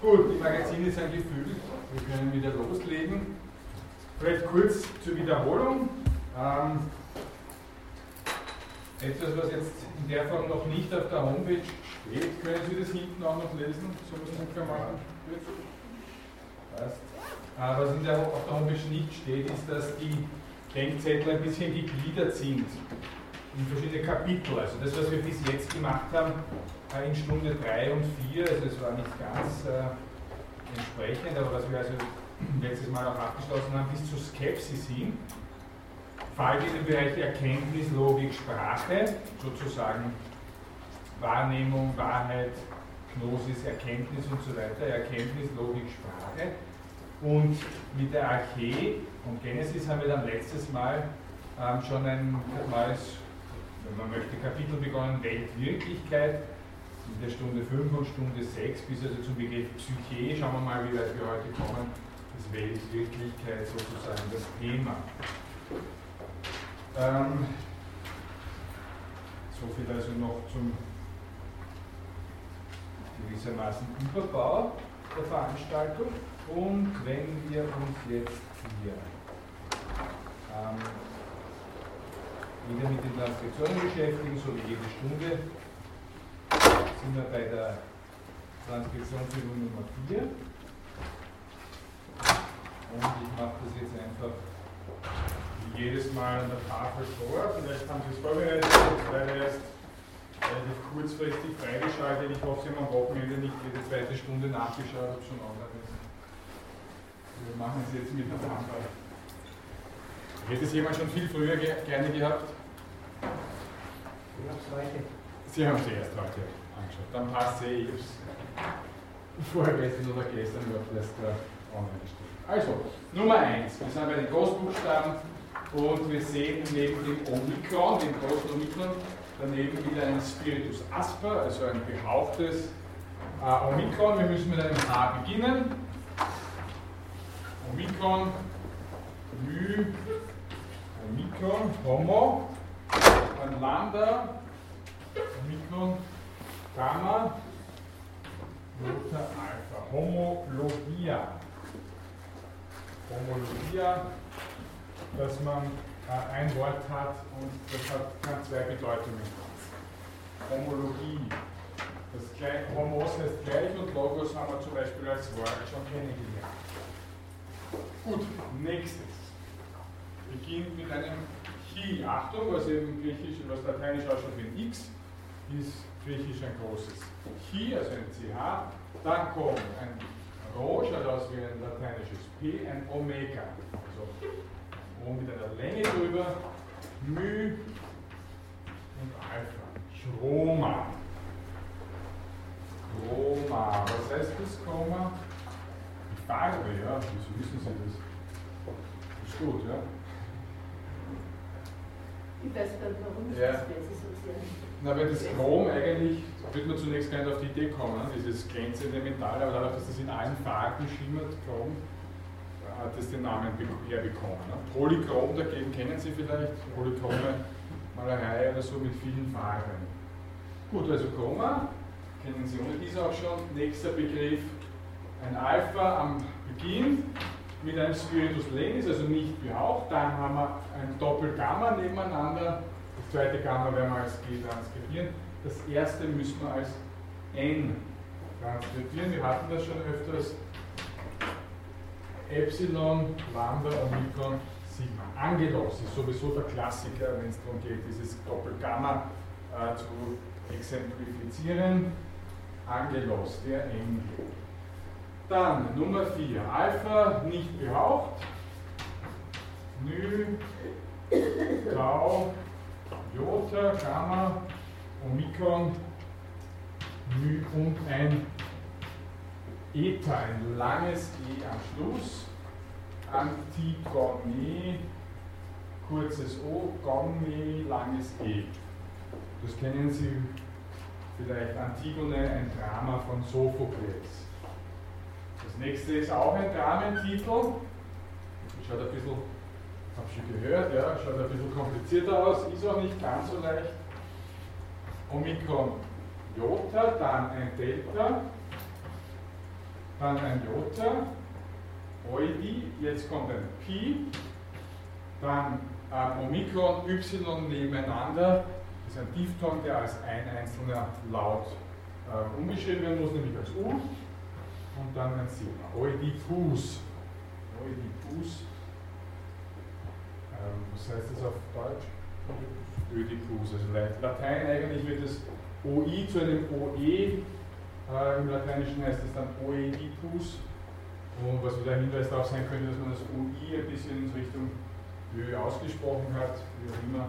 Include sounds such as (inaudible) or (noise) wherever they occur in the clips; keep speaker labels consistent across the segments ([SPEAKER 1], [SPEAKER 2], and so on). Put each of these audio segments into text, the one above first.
[SPEAKER 1] Gut, die Magazine sind gefüllt. Wir können wieder loslegen. Vielleicht kurz zur Wiederholung. Ähm, etwas, was jetzt in der Form noch nicht auf der Homepage steht, können Sie das hinten auch noch lesen? So was ungefähr machen? Passt. Äh, was in der, auf der Homepage nicht steht, ist, dass die Denkzettel ein bisschen gegliedert sind in verschiedene Kapitel. Also das, was wir bis jetzt gemacht haben, äh, in Stunde 3 und 4, also es war nicht ganz äh, entsprechend, aber was wir also letztes Mal auch abgeschlossen haben, bis zur Skepsis hin, fällt in den Bereich Erkenntnis, Logik, Sprache, sozusagen Wahrnehmung, Wahrheit, Gnosis, Erkenntnis und so weiter, Erkenntnis, Logik, Sprache. Und mit der Archä und Genesis haben wir dann letztes Mal ähm, schon ein neues, wenn man möchte, Kapitel begonnen, Weltwirklichkeit, in der Stunde 5 und Stunde 6 bis also zum Begriff Psyche. Schauen wir mal, wie weit wir heute kommen. Das Weltwirklichkeit sozusagen das Thema. Ähm, so viel also noch zum gewissermaßen Überbau der Veranstaltung. Und wenn wir uns jetzt hier ähm, wieder mit den Transkriptionen beschäftigen, so wie jede Stunde, sind wir bei der Transkriptionsübung Nummer 4. Und ich mache das jetzt einfach wie jedes Mal an der Tafel vor. Vielleicht haben Sie es vorbereitet, weil erst relativ kurzfristig freigeschaltet. Ich hoffe, Sie haben am Wochenende nicht jede zweite Stunde nachgeschaut, ob schon online ist. Wir machen es jetzt miteinander. Hätte es jemand schon viel früher ge gerne gehabt? Sie haben es erst heute angeschaut. Dann passt eh, ich es vorgestern oder gestern überhaupt erst online gestellt. Also, Nummer 1. Wir sind bei den Großbuchstaben und wir sehen neben dem Omikron, dem großen Omikron, daneben wieder ein Spiritus Asper, also ein gehauchtes äh, Omikron. Wir müssen mit einem H beginnen. Omikron, Ly, Omikron, Homo, dann Lambda, Omikron, Gamma, Lota, Alpha, Homologia. Homologia, dass man äh, ein Wort hat und das hat, kann zwei Bedeutungen. Homologie. Das gleich, Homos heißt gleich und Logos haben wir zum Beispiel als Wort schon kennengelernt. Gut, nächstes. Beginnt mit einem Chi. Achtung, was eben griechisch, was lateinisch ausschaut wie ein X, ist griechisch ein großes Chi, also ein CH. Dann kommt ein Rho, schaut aus wie ein lateinisches P, ein Omega. Also O mit einer Länge drüber, Μ und Alpha. Chroma. Chroma. Was heißt das Chroma? Die Farbe, ja. Wieso wissen Sie das? Ist gut, ja.
[SPEAKER 2] Ich weiß gar nicht, warum ich
[SPEAKER 1] Ja.
[SPEAKER 2] das. Ich sag's ja.
[SPEAKER 1] Na, weil das Chrom eigentlich, wird man zunächst gar nicht auf die Idee kommen, dieses glänzende Metall, aber dadurch, dass das in allen Farben schimmert, Chrom, hat es den Namen be- herbekommen. Ne? Polychrom dagegen kennen Sie vielleicht, polychrome Malerei oder so mit vielen Farben. Gut, also Chroma, kennen Sie ohne dies auch schon. Nächster Begriff, ein Alpha am Beginn mit einem Spiritus Lenis, also nicht behaucht. Dann haben wir ein Doppel-Gamma nebeneinander. Zweite Gamma werden wir als G transkribieren. Das erste müssen wir als N transkribieren. Wir hatten das schon öfters. Epsilon, Lambda, Omikron, Sigma. Angelos ist sowieso der Klassiker, wenn es darum geht, dieses Doppel-Gamma äh, zu exemplifizieren. Angelos, der Engel. Dann Nummer 4, Alpha nicht behaucht. Nü, Tau, Jota, Gamma, Omikron, Nü und ein Eta, ein langes E am Schluss. Antigone, kurzes O, Gone, langes E. Das kennen Sie vielleicht Antigone, ein Drama von Sophokles. Das nächste ist auch ein Dramentitel. Schaut ein bisschen, habe schon gehört, ja, schaut ein bisschen komplizierter aus, ist auch nicht ganz so leicht. Omikron Jota, dann ein Delta, dann ein Jota, Eudi, jetzt kommt ein Pi, dann ähm, Omikron, Y nebeneinander, das ist ein Diphthong, der als ein einzelner Laut äh, umgeschrieben werden muss, nämlich als U, und dann ein Sigma, Oedipus. Oedipus. Ähm, was heißt das auf Deutsch? Oedipus. Also Latein eigentlich wird das OI zu einem OE. Äh, Im Lateinischen heißt es dann Oedipus. Und was wieder ein Hinweis darauf sein könnte, dass man das OI ein bisschen in Richtung Ö ausgesprochen hat, wie auch immer.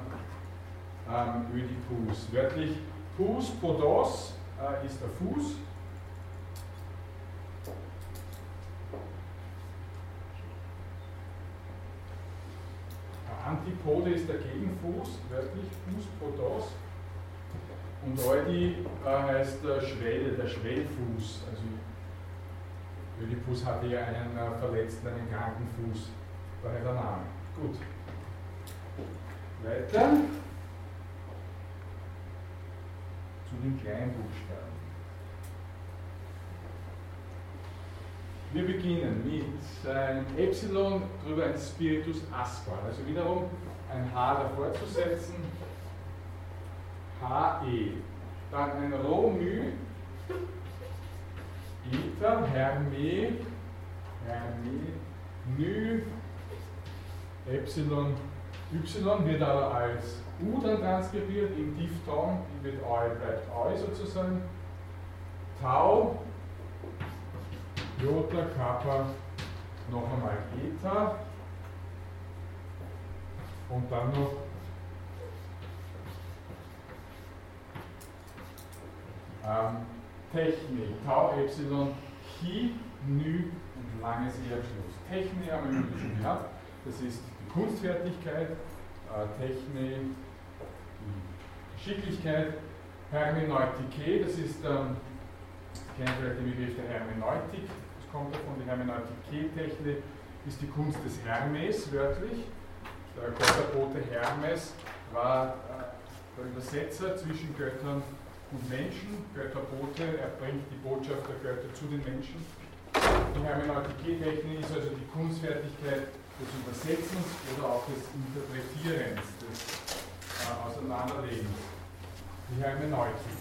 [SPEAKER 1] Ähm, Oedipus. Wörtlich Pus, Podos äh, ist der Fuß. Antipode ist der Gegenfuß, wörtlich Fuß Podos. Und Eudi äh, heißt der Schwell, der Schwellfuß. Also Ödipus hatte ja einen äh, verletzten, einen kranken Fuß. Daher der Name. Gut. Weiter zu den Kleinbuchstaben. Wir beginnen mit einem Epsilon drüber ein Spiritus Aspar. Also wiederum ein H davor zu setzen. HE. Dann ein Rho-Mü. Eta, Herme, Herme, Mü, Epsilon, Y wird aber als U dann transkribiert, im Diphthong wird Eu bleibt Eu sozusagen. Tau, Jota, Kappa, noch einmal Eta. Und dann noch ähm, Technik, Tau, Epsilon, Chi, Nü und langes E am Schluss. Technik haben wir schon gehabt, das ist die Kunstfertigkeit, äh, die Geschicklichkeit, Hermeneutike, das ist, ähm, kennt vielleicht den Begriff der Hermeneutik, kommt davon, die Hermeneutike-Technik ist die Kunst des Hermes, wörtlich. Der Götterbote Hermes war äh, der Übersetzer zwischen Göttern und Menschen. Götterbote, er bringt die Botschaft der Götter zu den Menschen. Die Hermeneutike-Technik ist also die Kunstfertigkeit des Übersetzens oder auch des Interpretierens, des äh, Auseinanderlegens. Die Hermeneutik.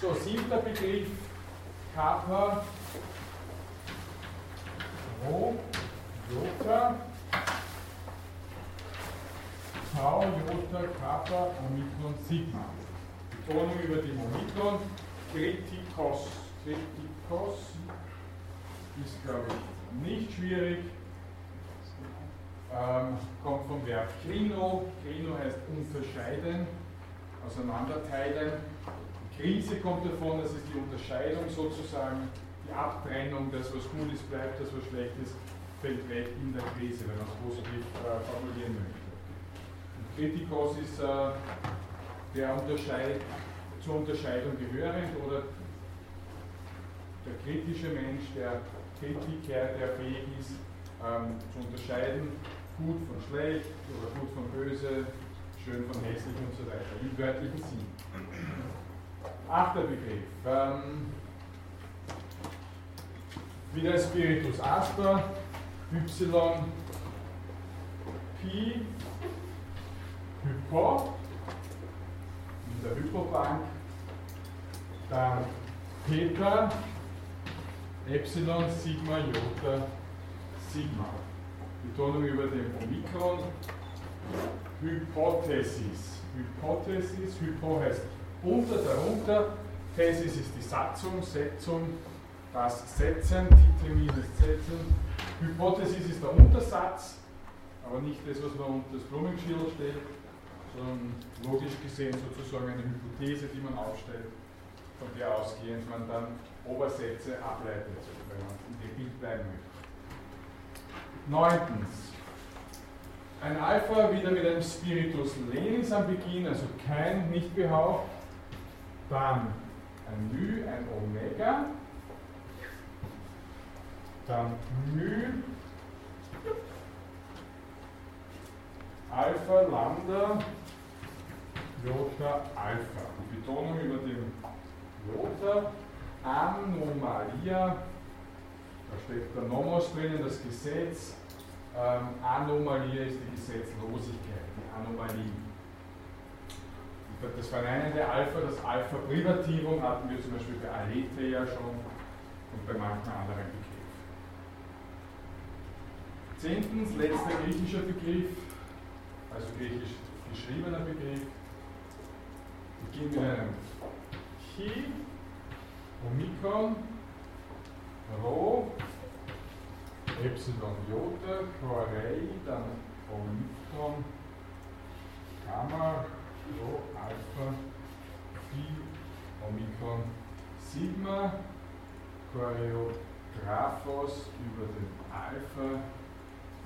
[SPEAKER 1] So, siebter Begriff, Kappa, Rho, Jota, Tau, Jota, Kappa, Omikron, Sigma. Betonung über dem Omikron, Kritikos. Kritikos ist, glaube ich, nicht schwierig. Ähm, kommt vom Verb krino. Krino heißt unterscheiden, auseinanderteilen. Krise kommt davon, das ist die Unterscheidung sozusagen die Abtrennung, das was gut ist bleibt, das was schlecht ist, fällt weg in der Krise, wenn man es positiv äh, formulieren möchte. Und Kritikos ist äh, der Unterscheid, zur Unterscheidung gehörend oder der kritische Mensch, der Kritiker, der fähig ist, ähm, zu unterscheiden, gut von schlecht oder gut von böse, schön von hässlich und so weiter, im wörtlichen Sinn. Achter Begriff. Ähm, wieder Spiritus Asper, Y, Pi, Hypo, in der Hypobank, dann Theta, Epsilon, Sigma, Jota, Sigma. Betonung über dem Omikron. Hypothesis. Hypothesis, Hypo heißt unter, darunter. Thesis ist die Satzung, Setzung, das Setzen, Titel das Setzen. Hypothesis ist der Untersatz, aber nicht das, was man unter das Blumenschirl stellt, sondern logisch gesehen sozusagen eine Hypothese, die man aufstellt, von der ausgehend man dann Obersätze ableitet, wenn man in dem Bild bleiben möchte. Neuntens. Ein Alpha wieder mit einem Spiritus Lenis am Beginn, also kein Nicht-Behauch. Dann ein Μ, ein Omega, dann μ Alpha, Lambda, Jota, Alpha. Die Betonung über dem Jota, Anomalia, Da steckt der Nomos drinnen, das Gesetz. Ähm, Anomalie ist die Gesetzlosigkeit, die Anomalie. Das verneinende Alpha, das Alpha Privativum hatten wir zum Beispiel bei Aletheia schon und bei manchen anderen. Zehntens, letzter griechischer Begriff, also griechisch geschriebener Begriff, beginnt mit einem Chi, Omikron, Rho, Epsilon Jota, Chorei, dann Omikron, Gamma, Rho, Alpha, Phi, Omikron, Sigma, Choreographos über den Alpha,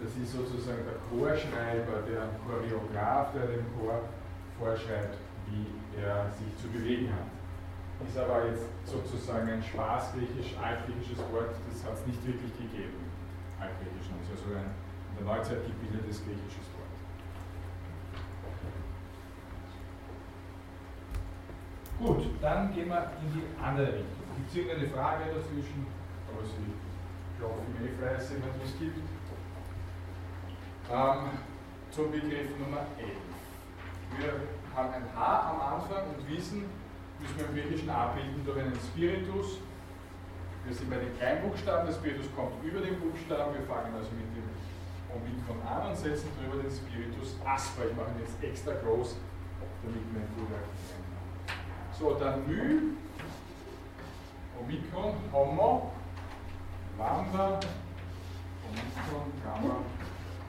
[SPEAKER 1] das ist sozusagen der Chorschreiber, der Choreograf, der dem Chor vorschreibt, wie er sich zu bewegen hat. Ist aber jetzt sozusagen ein spaßgriechisch, altgriechisches Wort, das hat es nicht wirklich gegeben. Altgriechisch, das ist also ein in der Neuzeit gebildetes griechisches Wort. Gut, dann gehen wir in die andere Richtung. Gibt es irgendeine Frage dazwischen? Aber Sie klopfen eh fleißig, wenn es gibt. Ähm, zum Begriff Nummer 11. Wir haben ein H am Anfang und wissen, müssen wir im Griechischen abbilden durch einen Spiritus. Wir sind bei den Kleinbuchstaben, der Spiritus kommt über den Buchstaben, wir fangen also mit dem Omikron an und setzen drüber den Spiritus Asper. Ich mache ihn jetzt extra groß, damit wir ihn gut erkennen. So, dann Mü, Omikron, Homo, Lambda, Omikron, Gamma,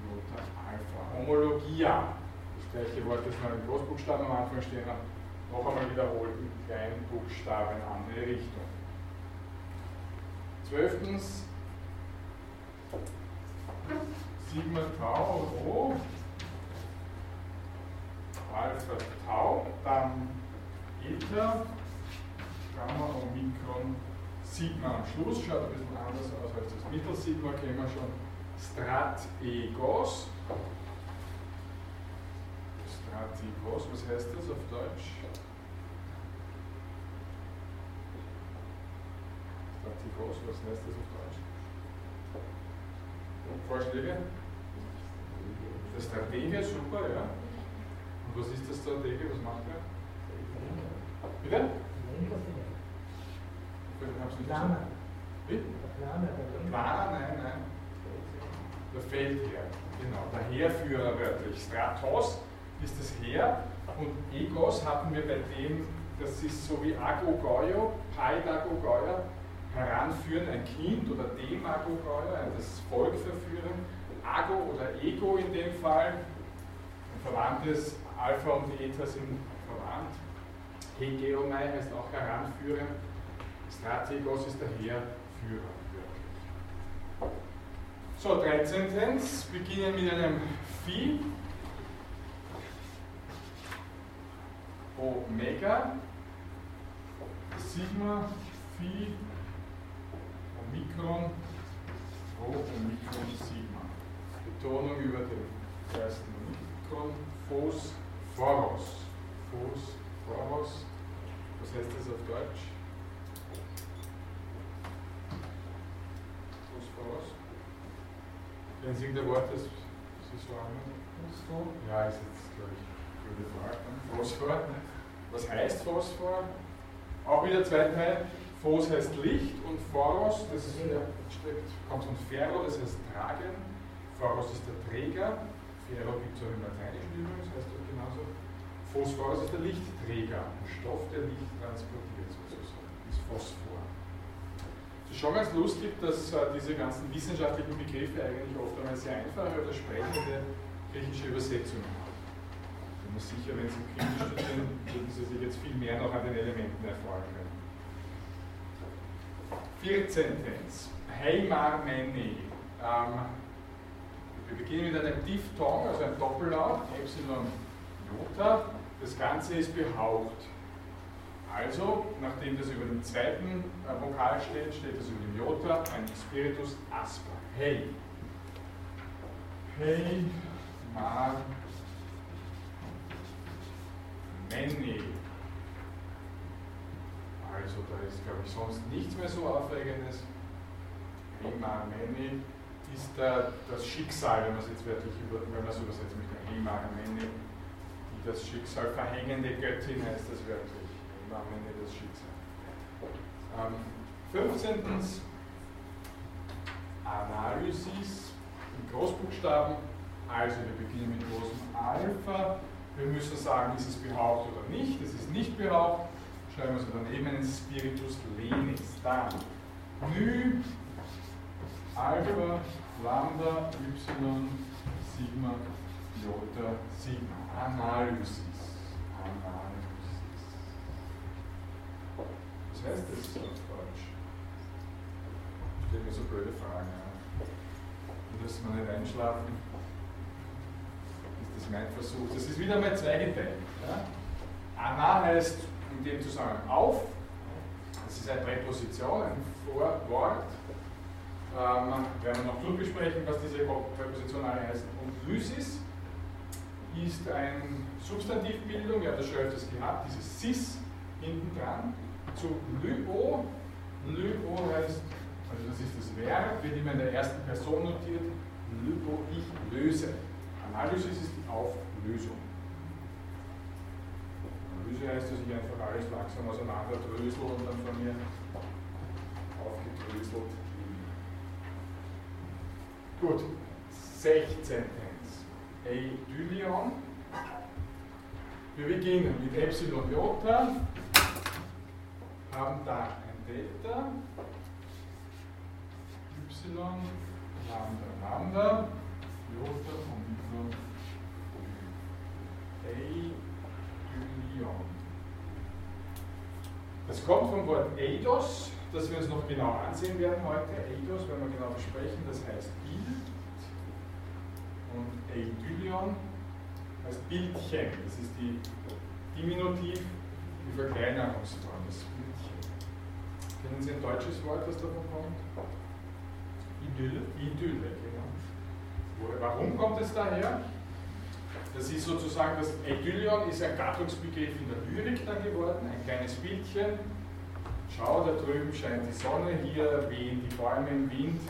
[SPEAKER 1] Iota, Alpha. Homologia, das gleiche Wort, das wir in Großbuchstaben am Anfang stehen haben, noch einmal wiederholt mit kleinen Buchstaben in andere Richtung. Zwölftens, Sigma Tau Rho, Alpha Tau, dann Eta, Gamma Omikron, Sigma am Schluss, schaut ein bisschen anders aus als das Mittelsigma, kennen wir schon. Strat Egos. Stratigos, was heißt das auf Deutsch? Stratigos, was heißt das auf Deutsch? Vorschläge? Der Stratege, super, ja. Und was ist der Stratege, was macht er? Bitte? Ich hab's nicht
[SPEAKER 3] Planer.
[SPEAKER 1] Wie?
[SPEAKER 3] Der Planer, Der
[SPEAKER 1] Planer, nein, nein. Der Feldherr, genau. Der Heerführer wörtlich. Stratos ist das Heer und Egos hatten wir bei dem, das ist so wie Agogoio, Paidagogeuer, heranführen, ein Kind oder Demagogeuer, das Volk verführen. Ago oder Ego in dem Fall, ein verwandtes Alpha und Eta sind verwandt. Hegeomai heißt auch heranführen. Strategos ist der Heerführer. So, 13. beginnen mit einem Phi. Omega, Sigma, Phi, Omikron, Rho, Omikron, Sigma. Betonung über den ersten Omikron, Phos, Phoros. Phos, Phoros. Was heißt das auf Deutsch? Phos, Phoros. Kennen Sie irgendein Wort, das Sie sagen? Phosphor? Ja, ist jetzt, glaube ich, gute Frage. Phosphor. Was heißt Phosphor? Auch wieder zwei Teile. Phos heißt Licht und Phoros, das ist, ja, kommt von Ferro, das heißt tragen. Phoros ist der Träger. Ferro gibt es auch im Lateinischen übrigens, heißt das genauso. Phosphoros ist der Lichtträger, ein Stoff, der Licht transportiert sozusagen, ist Phosphor. Es ist schon ganz lustig, dass äh, diese ganzen wissenschaftlichen Begriffe eigentlich oft einmal sehr einfache oder sprechende griechische Übersetzungen haben. Ich bin mir sicher, wenn Sie Griechisch studieren, würden Sie sich jetzt viel mehr noch an den Elementen erfahren können. 14. Heimarmeni. Ähm, wir beginnen mit einem Diphthong, also ein Doppellaut, Epsilon Jota. Das Ganze ist behaucht. Also, nachdem das über dem zweiten äh, Vokal steht, steht das über dem Jota, ein Spiritus Asper. Hey. Hey, ma, many. Also, da ist, glaube ich, sonst nichts mehr so Aufregendes. Hemamene ist da das Schicksal, wenn man es jetzt wörtlich über, wenn man es übersetzt möchte, Hemamene, die das Schicksal verhängende Göttin heißt das wörtlich. Hemamene das Schicksal. Ähm, 15. Analysis in Großbuchstaben. Also wir beginnen mit großem Alpha. Wir müssen sagen, ist es behauptet oder nicht. Es ist nicht behauptet. Schreiben wir so daneben einen Spiritus lenis. Dann Nü, Alpha, Lambda, Y, Sigma, Jota, Sigma. Analysis. Analysis. Was heißt das auf Deutsch? Ich stelle mir so blöde Fragen. Ja. Müssen wir nicht einschlafen? Das ist mein Versuch. Das ist wieder mal zweigeteilt. Ja. Ana heißt in dem Zusammenhang auf. Das ist eine Präposition, ein Vorwort. Ähm, werden wir noch durchbesprechen, was diese Präposition alle heißen. Und Lysis ist eine Substantivbildung, ja, das schon öfters gehabt, dieses sis hinten dran, zu Lyo. Lyo heißt, also das ist das Verb, wird immer in der ersten Person notiert, Lyo, ich löse. Analysis ist die Auflösung. Analyse heißt, dass ich einfach alles langsam auseinander drösel und dann von mir aufgedröselt Gut, 16. Eidyllion. Wir beginnen mit Epsilon Jota, haben da ein Delta, Y, Lambda, Lambda, Jota, Omikron, Eidyllion. Das kommt vom Wort Eidos, das wir uns noch genau ansehen werden heute. Eidos werden wir genau besprechen, das heißt Bild. Und Eidyllion heißt Bildchen, das ist die Diminutiv, die Verkleinerungsform, das Bildchen. Kennen Sie ein deutsches Wort, das davon kommt? Idylle. Idylle, genau. Warum kommt es daher? Das ist sozusagen, das Idyllion ist ein Gattungsbegriff in der Lyrik dann geworden, ein kleines Bildchen. Schau, da drüben scheint die Sonne, hier wehen die Bäume im Wind,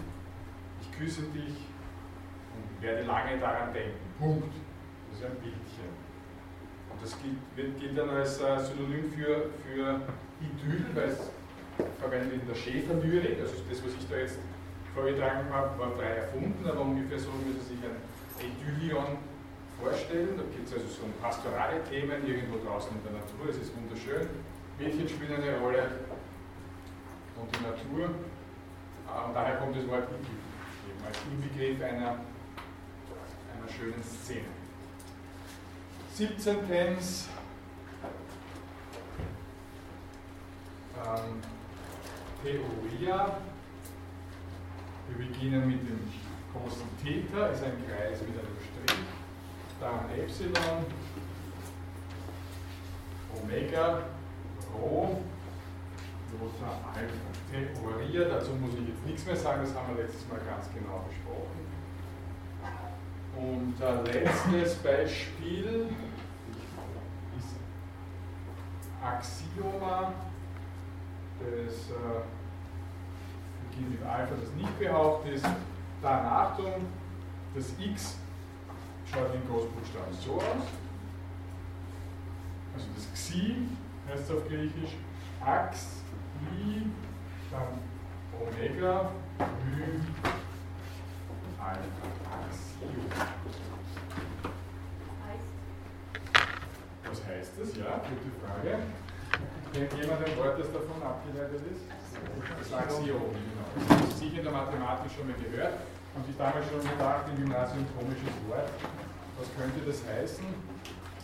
[SPEAKER 1] ich küsse dich und werde lange daran denken. Punkt. Das ist ein Bildchen. Das gilt, gilt dann als äh, Synonym für, für Idyll, weil es verwendet in der Schäferlyrik, also das, was ich da jetzt vorgetragen habe, war frei erfunden, aber ungefähr so würde sich ein Idyllion vorstellen. Da geht es also so pastorale Themen irgendwo draußen in der Natur. Es ist wunderschön. Mädchen spielen eine Rolle und die Natur. Äh, und daher kommt das Wort Idyll, eben als Inbegriff einer, einer schönen Szene. 17. Tens. Ähm, Theoria. Wir beginnen mit dem großen Theta, ist ein Kreis mit einem Strich, dann Epsilon, Omega, Rho, Jota, Alpha. Theoria, dazu muss ich jetzt nichts mehr sagen, das haben wir letztes Mal ganz genau besprochen. Und äh, letztes Beispiel Axioma äh, beginnt mit Alpha, das nicht behauptet ist. Dann Achtung, das X schaut in Großbuchstaben so aus. Also das Xi heißt es auf Griechisch, Ax, I, dann Omega, Ü, Alpha, Axiom. Was heißt das? Ja, gute Frage. Kennt jemand ein Wort, das davon abgeleitet ist? Das Axiom, genau. Das Sie sicher in der Mathematik schon mal gehört. Haben sich damals schon gedacht, im Gymnasium komisches Wort. Was könnte das heißen?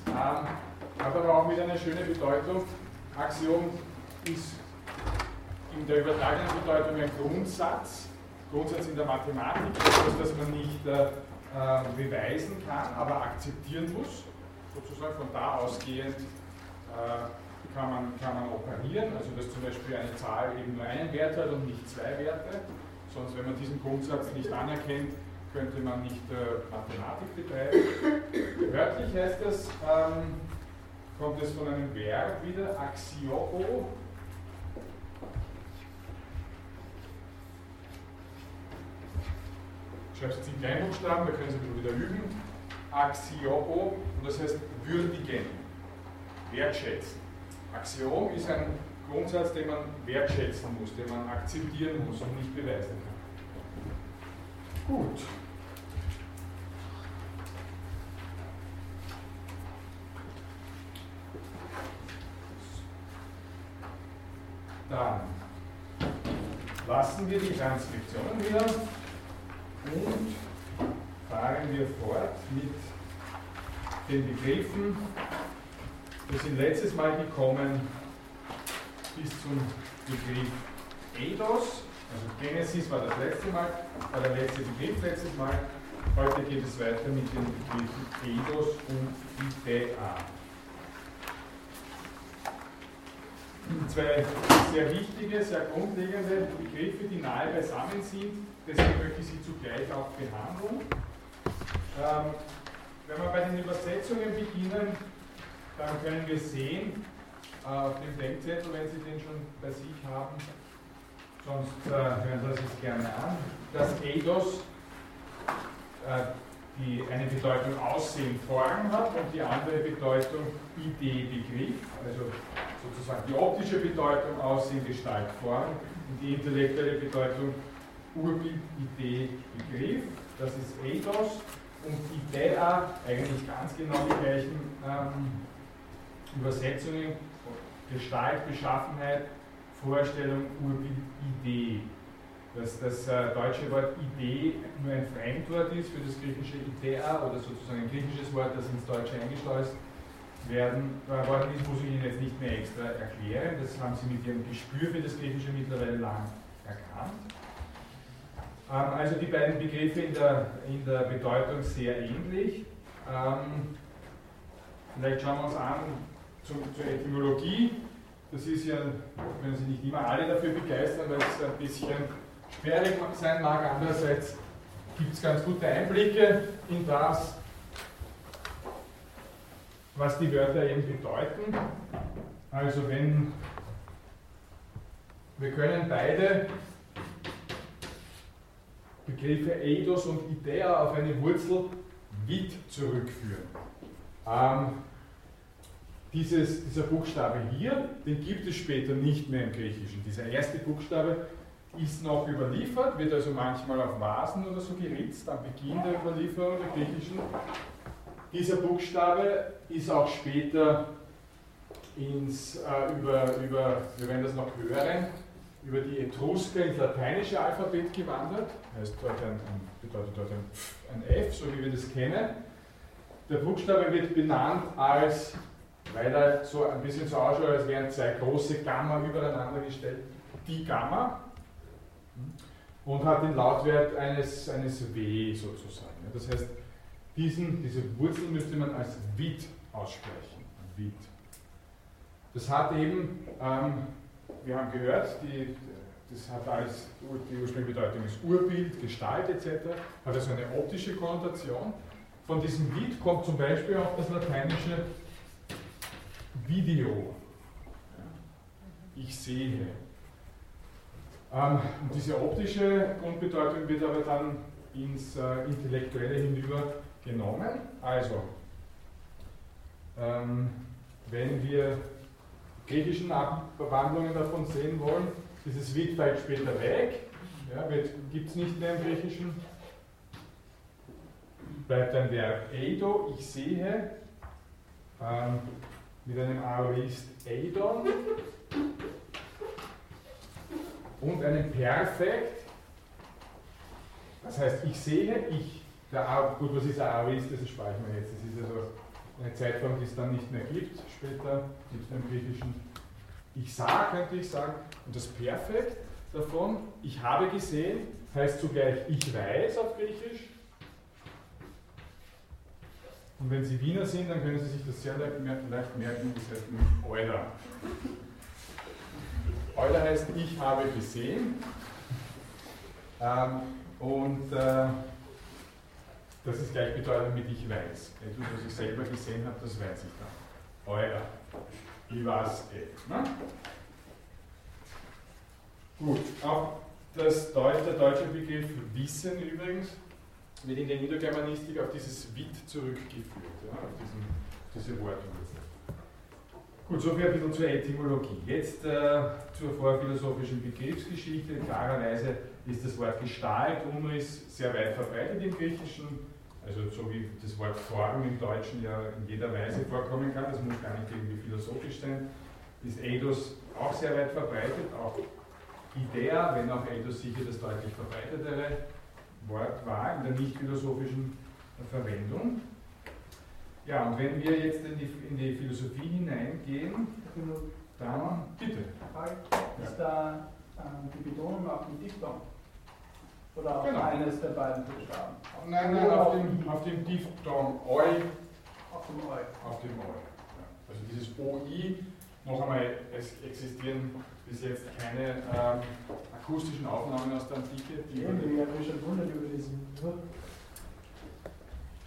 [SPEAKER 1] Ähm, hat aber auch wieder eine schöne Bedeutung. Axiom ist in der übertragenen Bedeutung ein Grundsatz. Grundsatz in der Mathematik, etwas, das man nicht äh, äh, beweisen kann, aber akzeptieren muss. Sozusagen von da ausgehend äh, kann man, kann man operieren, also dass zum Beispiel eine Zahl eben nur einen Wert hat und nicht zwei Werte. Sonst, wenn man diesen Grundsatz nicht anerkennt, könnte man nicht äh, Mathematik betreiben. Wörtlich heißt es, ähm, kommt es von einem Verb wieder, Axio. ich schreibe es jetzt in Kleinbuchstaben, da können Sie wieder üben. Axiom, und das heißt würdigen, wertschätzen. Axiom ist ein Grundsatz, den man wertschätzen muss, den man akzeptieren muss und nicht beweisen kann. Gut. Dann lassen wir die Transkription wieder und fahren wir fort mit den Begriffen. Wir sind letztes Mal gekommen bis zum Begriff Eidos. Also Genesis war das letzte Mal, war der letzte Begriff letztes Mal. Heute geht es weiter mit den Begriffen Eidos und Idea. Zwei sehr wichtige, sehr grundlegende Begriffe, die nahe beisammen sind. Deswegen möchte ich sie zugleich auch behandeln. Ähm, wenn wir bei den Übersetzungen beginnen, dann können wir sehen, äh, auf dem Denkzettel, wenn Sie den schon bei sich haben, sonst äh, hören Sie es gerne an, dass Eidos äh, die eine Bedeutung Aussehen, Form hat und die andere Bedeutung Idee, Begriff, also sozusagen die optische Bedeutung Aussehen, Gestalt, Form und die intellektuelle Bedeutung Urbild, Idee, Begriff. Das ist Eidos und Idea, eigentlich ganz genau die gleichen ähm, Übersetzungen, Gestalt, Beschaffenheit, Vorstellung, Idee dass das äh, deutsche Wort Idee nur ein Fremdwort ist für das griechische Idea oder sozusagen ein griechisches Wort, das ins Deutsche eingeschleust werden äh, worden ist, muss ich Ihnen jetzt nicht mehr extra erklären. Das haben Sie mit Ihrem Gespür für das Griechische mittlerweile lang erkannt. Ähm, also die beiden Begriffe in der, in der Bedeutung sehr ähnlich. Ähm, vielleicht schauen wir uns an zum, zur Etymologie. Das ist ja, können Sie nicht immer alle dafür begeistern, weil es ein bisschen schwierig sein mag. Andererseits gibt es ganz gute Einblicke in das, was die Wörter eben bedeuten. Also wenn wir können beide Begriffe Eidos und Idea auf eine Wurzel Wit zurückführen. Ähm, dieses, dieser Buchstabe hier, den gibt es später nicht mehr im Griechischen. Dieser erste Buchstabe ist noch überliefert, wird also manchmal auf Vasen oder so geritzt am Beginn der Überlieferung der griechischen. Dieser Buchstabe ist auch später ins, äh, über, über, wir werden das noch hören, über die Etrusker ins lateinische Alphabet gewandert, heißt dort ein, bedeutet dort ein, ein F, so wie wir das kennen. Der Buchstabe wird benannt als, weil er so ein bisschen so ausschaut, als wären zwei große Gamma übereinander gestellt, die Gamma und hat den Lautwert eines, eines W sozusagen. Das heißt, diesen, diese Wurzel müsste man als Wit aussprechen. Wit. Das hat eben, ähm, wir haben gehört, die, das hat alles, die ursprüngliche Bedeutung ist Urbild, Gestalt etc., hat also eine optische Konnotation. Von diesem Wit kommt zum Beispiel auch das lateinische Video. Ich sehe. Ähm, diese optische Grundbedeutung wird aber dann ins äh, Intellektuelle hinüber genommen. Also, ähm, wenn wir griechischen Abwandlungen davon sehen wollen, dieses Wit fällt später weg, ja, gibt es nicht mehr im Griechischen, bleibt ein Verb eido, ich sehe, ähm, mit einem Aorist eidon, und einem Perfekt. Das heißt, ich sehe, ich, der gut, was ist ein Aorist, das spare ich mir jetzt. Das ist also eine Zeitform, die es dann nicht mehr gibt. Später gibt es im Griechischen ich sah, könnte ich sagen. Und das Perfekt davon, ich habe gesehen, heißt zugleich ich weiß auf Griechisch. Und wenn Sie Wiener sind, dann können Sie sich das sehr leicht merken, das heißt Euler. Euler heißt, ich habe gesehen. Ähm, und äh, das ist gleichbedeutend mit ich weiß. Etwas, was ich selber gesehen habe, das weiß ich dann. Euler. Ich weiß eh. Ne? Gut, auch das Deut der deutsche Begriff Wissen übrigens wird in der Indogermanistik auf dieses Wit zurückgeführt, ja, auf diesen, diese Wortwurzel. Gut, soviel ein bisschen zur Etymologie. Jetzt äh, zur vorphilosophischen Begriffsgeschichte. Klarerweise ist das Wort Gestalt, Umriss sehr weit verbreitet im Griechischen. Also so wie das Wort Form im Deutschen ja in jeder Weise vorkommen kann, das muss gar nicht irgendwie philosophisch sein, ist Eidos auch sehr weit verbreitet, auch Idea, wenn auch Eidos sicher das deutlich verbreitetere Wort war in der nicht philosophischen Verwendung. Ja, und wenn wir jetzt in die, in die Philosophie hineingehen, dann bitte.
[SPEAKER 3] Ist da ähm, die Betonung auf dem Diphthong? Oder auf
[SPEAKER 1] Genau.
[SPEAKER 3] eines der beiden Buchstaben?
[SPEAKER 1] Nein, nein, auf dem, auf dem Diphthong Oi,
[SPEAKER 3] Auf dem Eu.
[SPEAKER 1] auf dem Oi. Ja. Also dieses OI, noch einmal, es existieren bis jetzt keine ähm, akustischen Aufnahmen aus der Antike, die den
[SPEAKER 3] Irgendwie hat mich schon wundert über diesen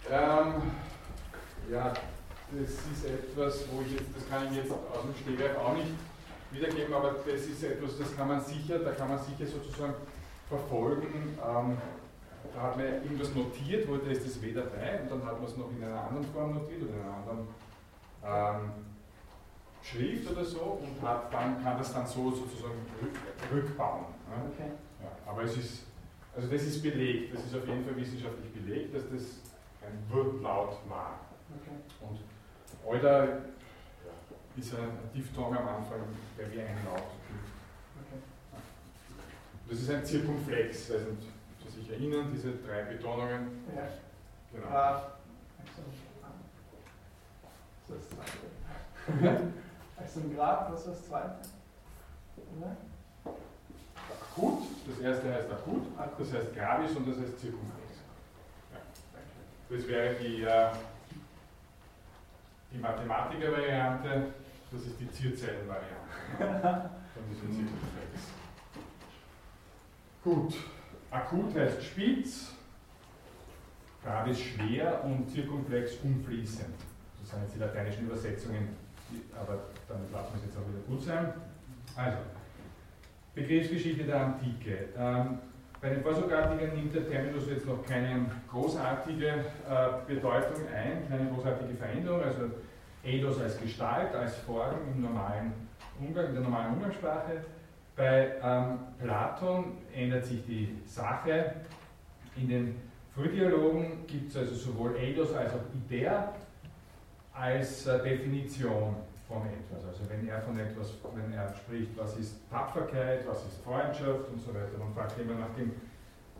[SPEAKER 1] Ähm, ja, das ist etwas, wo ich jetzt, das kann ich jetzt aus dem Stegreif auch nicht wiedergeben, aber das ist etwas, das kann man sicher, da kann man sicher sozusagen verfolgen. Ähm, da hat man irgendwas notiert, wo da ist das W dabei und dann hat man es noch in einer anderen Form notiert oder in einer anderen ähm, Schrift oder so und hat dann, kann das dann so sozusagen rück, rückbauen. Ja.
[SPEAKER 3] Okay.
[SPEAKER 1] Ja, aber es ist, also das ist belegt, das ist auf jeden Fall wissenschaftlich belegt, dass das ein Wortlaut war.
[SPEAKER 3] okay.
[SPEAKER 1] Und ja, ist ein Diphthong am Anfang, der wie ein Laut. Das ist ein Zirkumflex, weiß nicht, ob Sie sich erinnern, diese drei Betonungen.
[SPEAKER 3] Ja.
[SPEAKER 1] Genau.
[SPEAKER 3] Ah, Accent. Das ist das zweite. (laughs) Accent Grad, was ist das zweite? Oder?
[SPEAKER 1] Akut, das erste heißt akut, das heißt gravis und das heißt Zirkumflex. Ja. Das wäre die, äh, die Mathematiker-Variante, das ist die Zirzellen-Variante (laughs) von diesem Zirkumflex. Gut, akut heißt spitz, gravis schwer und Zirkumflex umfließend. Das sind jetzt die lateinischen Übersetzungen, aber damit lassen wir es jetzt auch wieder gut sein. Also, Begriffsgeschichte der Antike. Ähm, bei den Vorsokratikern nimmt der Terminus jetzt noch keine großartige äh, Bedeutung ein, keine großartige Veränderung. Also Eidos als Gestalt, als Form im normalen Umgang, in der normalen Umgangssprache. Bei ähm, Platon ändert sich die Sache. In den Frühdialogen gibt es also sowohl Eidos als auch Idea als äh, Definition von etwas. Also wenn er von etwas, wenn er spricht, was ist Tapferkeit, was ist Freundschaft und so weiter, dann fragt er immer nach dem,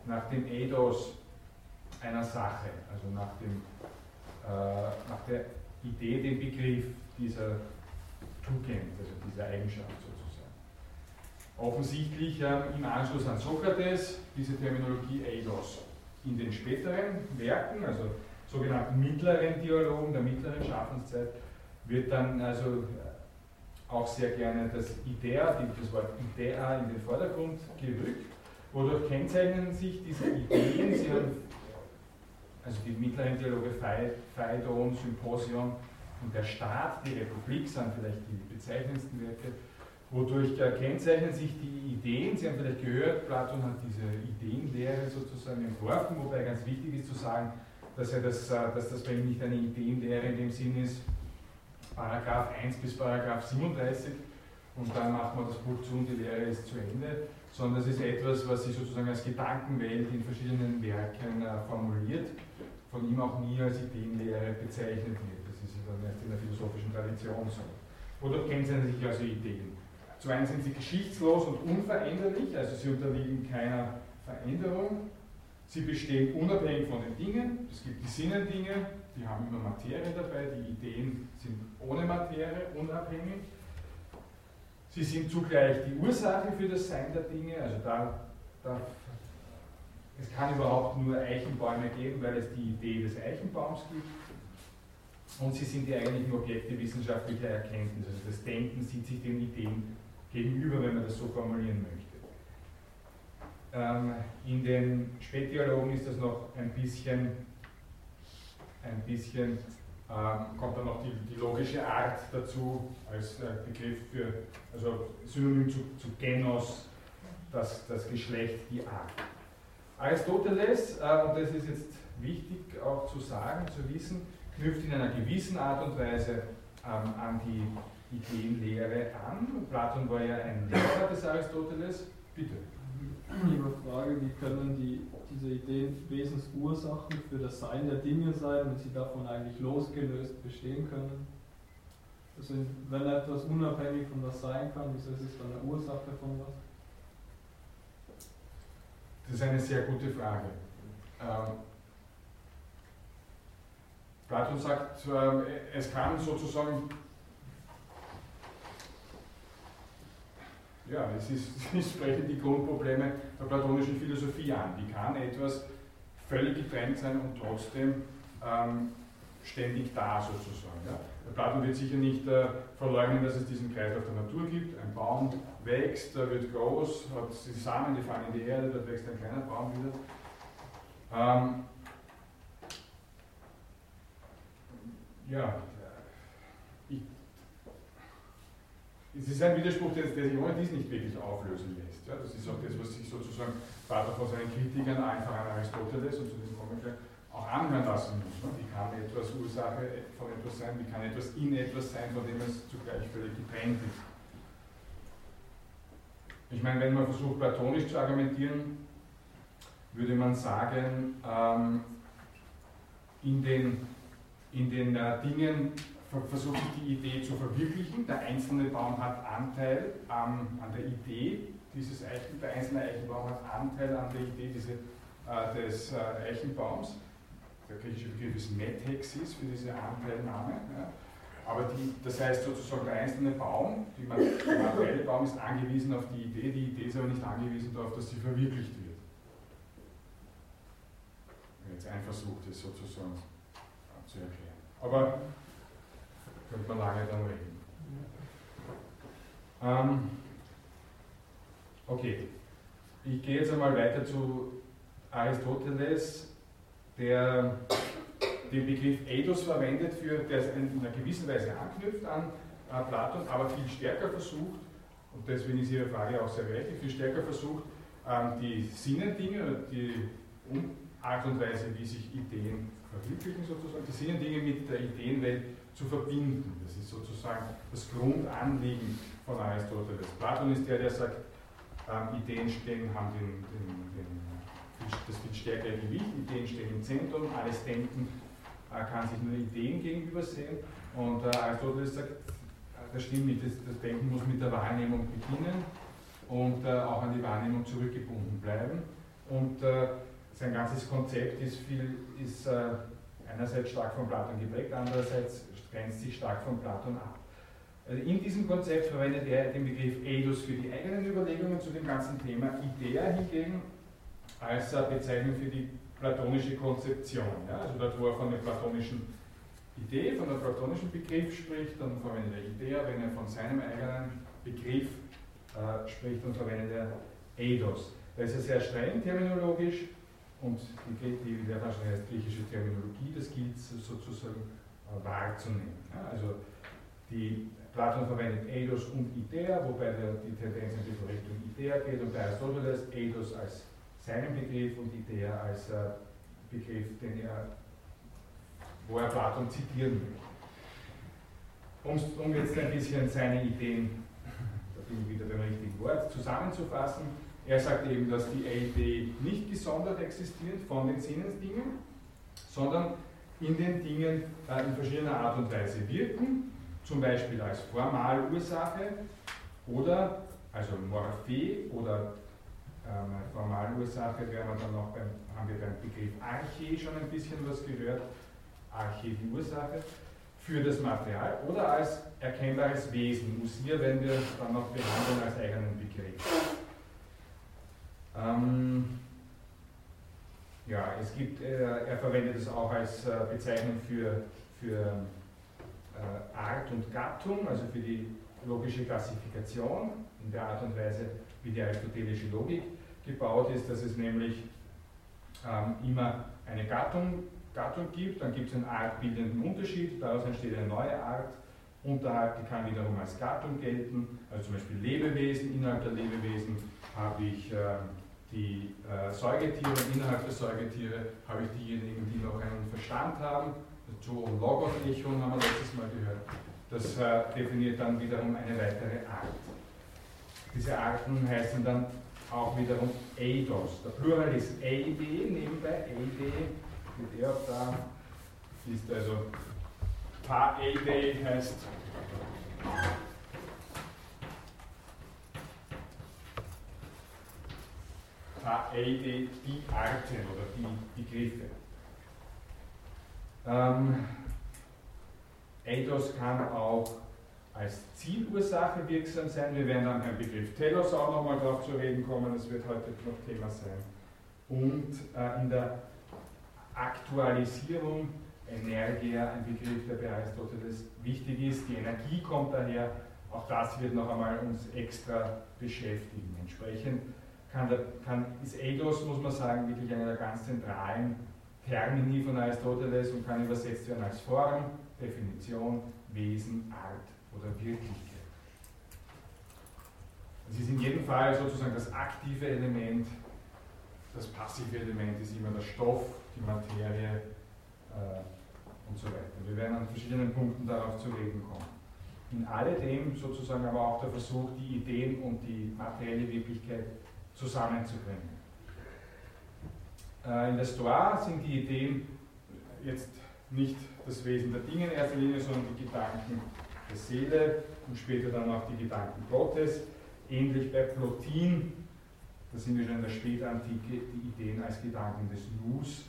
[SPEAKER 1] nach dem Ethos einer Sache, also nach, dem, äh, nach der Idee, dem Begriff dieser Tugend, also dieser Eigenschaft. Offensichtlich ähm, im Anschluss an Sokrates diese Terminologie Eidos. In den späteren Werken, also sogenannten mittleren Dialogen der mittleren Schaffenszeit, wird dann also äh, auch sehr gerne das Idea, das Wort Idea in den Vordergrund gerückt. Wodurch kennzeichnen sich diese Ideen, sie haben, also die mittleren Dialoge Phai- Phaidon, Symposion und der Staat, die Republik sind vielleicht die bezeichnendsten Werke, wodurch kennzeichnen sich die Ideen, Sie haben vielleicht gehört, Platon hat diese Ideenlehre sozusagen entworfen, wobei ganz wichtig ist zu sagen, dass, er das, äh, dass das bei ihm nicht eine Ideenlehre in dem Sinn ist, Paragraph 1 bis Paragraph 37 und dann macht man das Buch zu und die Lehre ist zu Ende, sondern es ist etwas, was sich sozusagen als Gedankenwelt in verschiedenen Werken äh, formuliert, von ihm auch nie als Ideenlehre bezeichnet wird. Das ist dann erst in der philosophischen Tradition so. Wodurch kennzeichnen sich also Ideen. Zum einen sind sie geschichtslos und unveränderlich, also sie unterliegen keiner Veränderung. Sie bestehen unabhängig von den Dingen. Es gibt die Sinnendinge, die haben immer Materie dabei, die Ideen sind ohne Materie, unabhängig. Sie sind zugleich die Ursache für das Sein der Dinge, also da, da es kann überhaupt nur Eichenbäume geben, weil es die Idee des Eichenbaums gibt. Und sie sind die eigentlichen Objekte wissenschaftlicher Erkenntnis. Also das Denken sieht sich den Ideen gegenüber, wenn man das so formulieren möchte. Ähm, in den Spätdialogen ist das noch ein bisschen, ein bisschen ähm, kommt dann noch die, die logische Art dazu als äh, Begriff für, also Synonym zu, zu Genos, das, das Geschlecht, die Art. Aristoteles, äh, und das ist jetzt wichtig auch zu sagen, zu wissen, knüpft in einer gewissen Art und Weise ähm, an die Ideenlehre an. Platon war ja ein Lehrer des Aristoteles. Bitte.
[SPEAKER 3] Liebe Frage, wie können die, diese Ideen Wesensursachen für das Sein der Dinge sein, wenn sie davon eigentlich losgelöst bestehen können? Also wenn etwas unabhängig von was sein kann, wieso ist es dann eine Ursache von was?
[SPEAKER 1] Das ist eine sehr gute Frage. Ähm, Platon sagt, äh, es kann sozusagen, ja, es, ist, (laughs) es sprechen die Grundprobleme der platonischen Philosophie an. Wie kann etwas völlig getrennt sein und trotzdem ähm, ständig da sozusagen? Ja? Platon wird sicher nicht äh, verleugnen, dass es diesen Kreislauf der Natur gibt. Ein Baum wächst, er wird groß, hat die Samen, die fallen in die Erde, dort wächst ein kleiner Baum wieder. Ähm, ja, ich, es ist ein Widerspruch, der, der sich ohne dies nicht wirklich auflösen lässt. Ja, das ist auch das, was sich sozusagen Vater von seinen Kritikern einfach an Aristoteles und zu diesem kommen wir gleich auch anhören lassen muss. Ne? Wie kann etwas Ursache von etwas sein, wie kann etwas in etwas sein, von dem es zugleich völlig getrennt ist. Ich meine, wenn man versucht, platonisch zu argumentieren, würde man sagen, ähm, in den, in den äh, Dingen versuche ich die Idee zu verwirklichen. Der einzelne Baum hat Anteil an, an der Idee dieses Eichen, der einzelne Eichenbaum hat Anteil an der Idee diese, äh, des äh, Eichenbaums der griechische Begriff ist Methexis für diese Anteilnahme. Ja. Aber die, das heißt sozusagen, der einzelne Baum, die, der materielle Baum ist angewiesen auf die Idee, die Idee ist aber nicht angewiesen darauf, dass sie verwirklicht wird. Jetzt ein Versuch, das sozusagen zu erklären. Aber könnte man lange dann reden. Ähm, okay, ich gehe jetzt einmal weiter zu Aristoteles der den Begriff Eidos verwendet, für, der in einer gewissen Weise anknüpft an äh, Platon, aber viel stärker versucht, und deswegen ist Ihre Frage auch sehr berechtigt, viel stärker versucht, ähm, die Sinnendinge, die Art und Weise, wie sich Ideen verwirklichen sozusagen, die Sinnendinge mit der Ideenwelt zu verbinden. Das ist sozusagen das Grundanliegen von Aristoteles. Platon ist der, der sagt, ähm, Ideen stehen, haben den, den, den das viel stärkere Gewicht, Ideen stehen im Zentrum, alles Denken äh, kann sich nur Ideen gegenüber sehen. Und äh, Aristoteles sagt, äh, das stimmt nicht, das, das, Denken muss mit der Wahrnehmung beginnen und äh, auch an die Wahrnehmung zurückgebunden bleiben. Und äh, sein ganzes Konzept ist, viel, ist äh, einerseits stark von Platon geprägt, andererseits grenzt sich stark von Platon ab. Also in diesem Konzept verwendet er den Begriff Eidos für die eigenen Überlegungen zu dem ganzen Thema. Idea hingegen als Bezeichnung für die platonische Konzeption. Ja? Also dort, wo er von der platonischen Idee, von der platonischen Begriff spricht, dann verwendet er Idea, wenn er von seinem eigenen Begriff äh, spricht, dann verwendet er Eidos. Da ist er sehr streng terminologisch und die, die der wahrscheinlich griechische Terminologie, das gilt sozusagen äh, wahrzunehmen. Also die Platon verwendet Eidos und Idea, wobei die Tendenz in die Richtung Idea geht und bei Aristoteles Eidos als seinen Begriff und Idee als äh, Begriff, den er, wo er Platon zitieren will. Um, um jetzt ein bisschen seine Ideen, da bin ich wieder beim richtigen Wort, zusammenzufassen. Er sagt eben, dass die Idee nicht gesondert existiert von den Sinnesdingen, sondern in den Dingen äh, in verschiedener Art und Weise wirken, zum Beispiel als Formalursache oder also Morphe oder ähm, Formalursache wären wir dann noch beim, haben wir beim Begriff Arche schon ein bisschen was gehört, Arche die Ursache, für das Material oder als erkennbares Wesen. Usir werden wir dann noch behandeln als eigenen Begriff. Ähm, ja, es gibt, äh, er verwendet es auch als äh, Bezeichnung für, für äh, Art und Gattung, also für die logische Klassifikation in der Art und Weise, wie die aristotelische Logik gebaut ist, dass es nämlich ähm, immer eine Gattung, Gattung gibt, dann gibt es einen artbildenden Unterschied, daraus entsteht eine neue Art, unterhalb, die kann wiederum als Gattung gelten, also zum Beispiel Lebewesen, innerhalb der Lebewesen habe ich äh, die äh, Säugetiere und innerhalb der Säugetiere habe ich diejenigen, die noch einen Verstand haben. Zu und Logon-Echon haben wir letztes Mal gehört. Das äh, definiert dann wiederum eine weitere Art. Diese Arten heißen dann auch wiederum Eidos. Der Plural ist Eide, nebenbei Eide, steht er auch da, ist also Pa Eide heißt Pa Eide die Arten oder die Begriffe. Ähm, Eidos kann auch als Zielursache wirksam sein. Wir werden dann beim Begriff Telos auch nochmal darauf zu reden kommen, das wird heute noch Thema sein. Und äh, in der Aktualisierung Energia, ein Begriff, der bei Aristoteles wichtig ist. Die Energie kommt daher, auch das wird noch einmal uns extra beschäftigen. Entsprechend kann, kann, ist Eidos, muss man sagen, wirklich einer der ganz zentralen Termini von Aristoteles und kann übersetzt werden als Form, Definition, Wesen, Art oder Wirklichkeit. Es ist in jedem Fall sozusagen das aktive Element, das passive Element ist immer der Stoff, die Materie äh, und so weiter. Wir werden an verschiedenen Punkten darauf zu reden kommen. In alledem sozusagen aber auch der Versuch, die Ideen und die materielle Wirklichkeit zusammenzubringen. Äh, in der Stoa sind die Ideen jetzt nicht das Wesen der Dinge in erster Linie, sondern die Gedanken der Seele und später dann auch die Gedanken Gottes. Ähnlich bei Plotin, da sind wir schon in der Spätantike, die Ideen als Gedanken des Nus.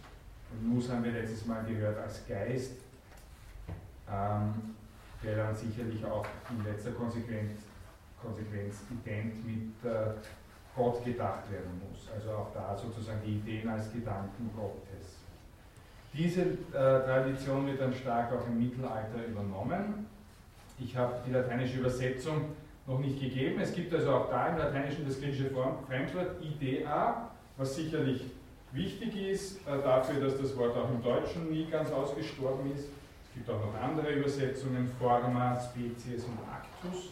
[SPEAKER 1] Und Nus haben wir letztes Mal gehört als Geist, ähm, der dann sicherlich auch in letzter Konsequenz, Konsequenz ident mit äh, Gott gedacht werden muss. Also auch da sozusagen die Ideen als Gedanken Gottes. Diese äh, Tradition wird dann stark auch im Mittelalter übernommen. Ich habe die lateinische Übersetzung noch nicht gegeben. Es gibt also auch da im Lateinischen das griechische Fremdwort idea, was sicherlich wichtig ist äh, dafür, dass das Wort auch im Deutschen nie ganz ausgestorben ist. Es gibt auch noch andere Übersetzungen, Forma, Spezies und Actus.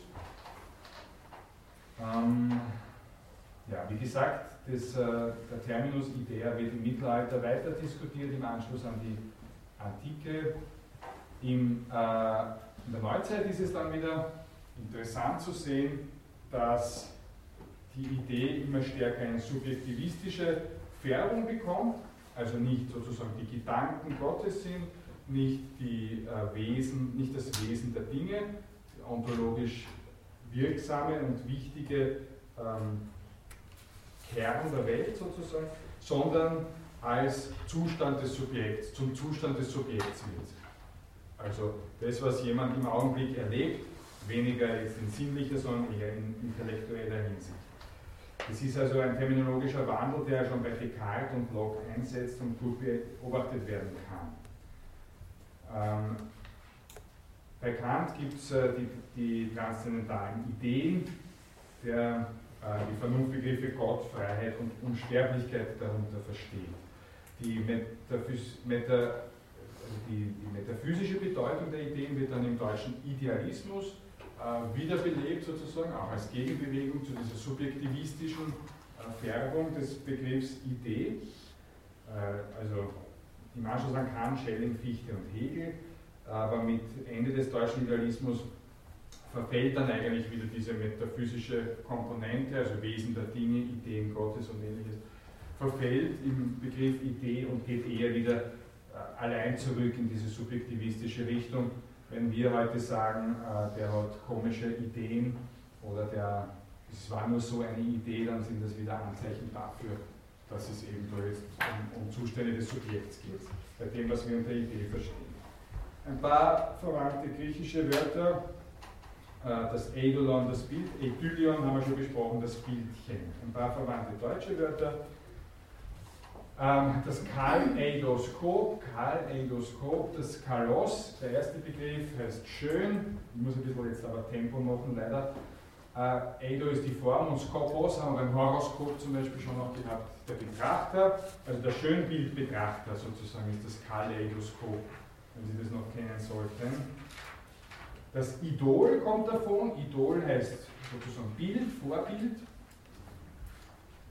[SPEAKER 1] Ähm, ja, wie gesagt, das, äh, der Terminus Idea wird im Mittelalter weiter diskutiert, im Anschluss an die Antike. Im, äh, in der Neuzeit ist es dann wieder interessant zu sehen, dass die Idee immer stärker eine subjektivistische Färbung bekommt, also nicht sozusagen die Gedanken Gottes sind, nicht, die, äh, Wesen, nicht das Wesen der Dinge, ontologisch wirksame und wichtige ähm, Kern der Welt sozusagen, sondern als Zustand des Subjekts, zum Zustand des Subjekts wird. Also das, was jemand im Augenblick erlebt, weniger jetzt in sinnlicher, sondern eher in intellektueller Hinsicht. Es ist also ein terminologischer Wandel, der schon bei Descartes und Locke einsetzt und gut beobachtet werden kann. Ähm, bei Kant gibt es äh, die, die transzendentalen Ideen, der die Vernunftbegriffe Gott, Freiheit und Unsterblichkeit darunter versteht. Die, Metaphys Meta, also die, die, metaphysische Bedeutung der Ideen wird dann im Deutschen Idealismus äh, wiederbelebt, sozusagen, auch als Gegenbewegung zu dieser subjektivistischen äh, Färbung des Begriffs Idee. Äh, also im Anschluss an Kant, Schelling, Fichte und Hegel, aber mit Ende des deutschen Idealismus verfällt dann eigentlich wieder diese metaphysische Komponente, also Wesen der Dinge, Ideen Gottes und ähnliches, verfällt im Begriff Idee und geht eher wieder äh, allein zurück in diese subjektivistische Richtung. Wenn wir heute sagen, äh, der hat komische Ideen oder der, es war nur so eine Idee, dann sind das wieder Anzeichen dafür, dass es eben da jetzt um, um Zustände des Subjekts geht, bei dem, was wir unter Idee verstehen. Ein paar verwandte griechische Wörter das Eidolon, das Bild, Edylion haben wir schon besprochen, das Bildchen. Ein paar verwandte deutsche Wörter. Ähm, das Kaleidoskop, Kaleidoskop, das Kalos, der erste Begriff heißt schön, ich muss ein bisschen jetzt aber Tempo machen, leider. Äh, Eido ist die Form und Skopos haben wir beim Horoskop zum Beispiel schon noch gehabt, der Betrachter, also der Schönbildbetrachter sozusagen ist das Kaleidoskop, wenn Sie das noch kennen sollten. Das Idol kommt davon. Idol heißt sozusagen Bild, Vorbild.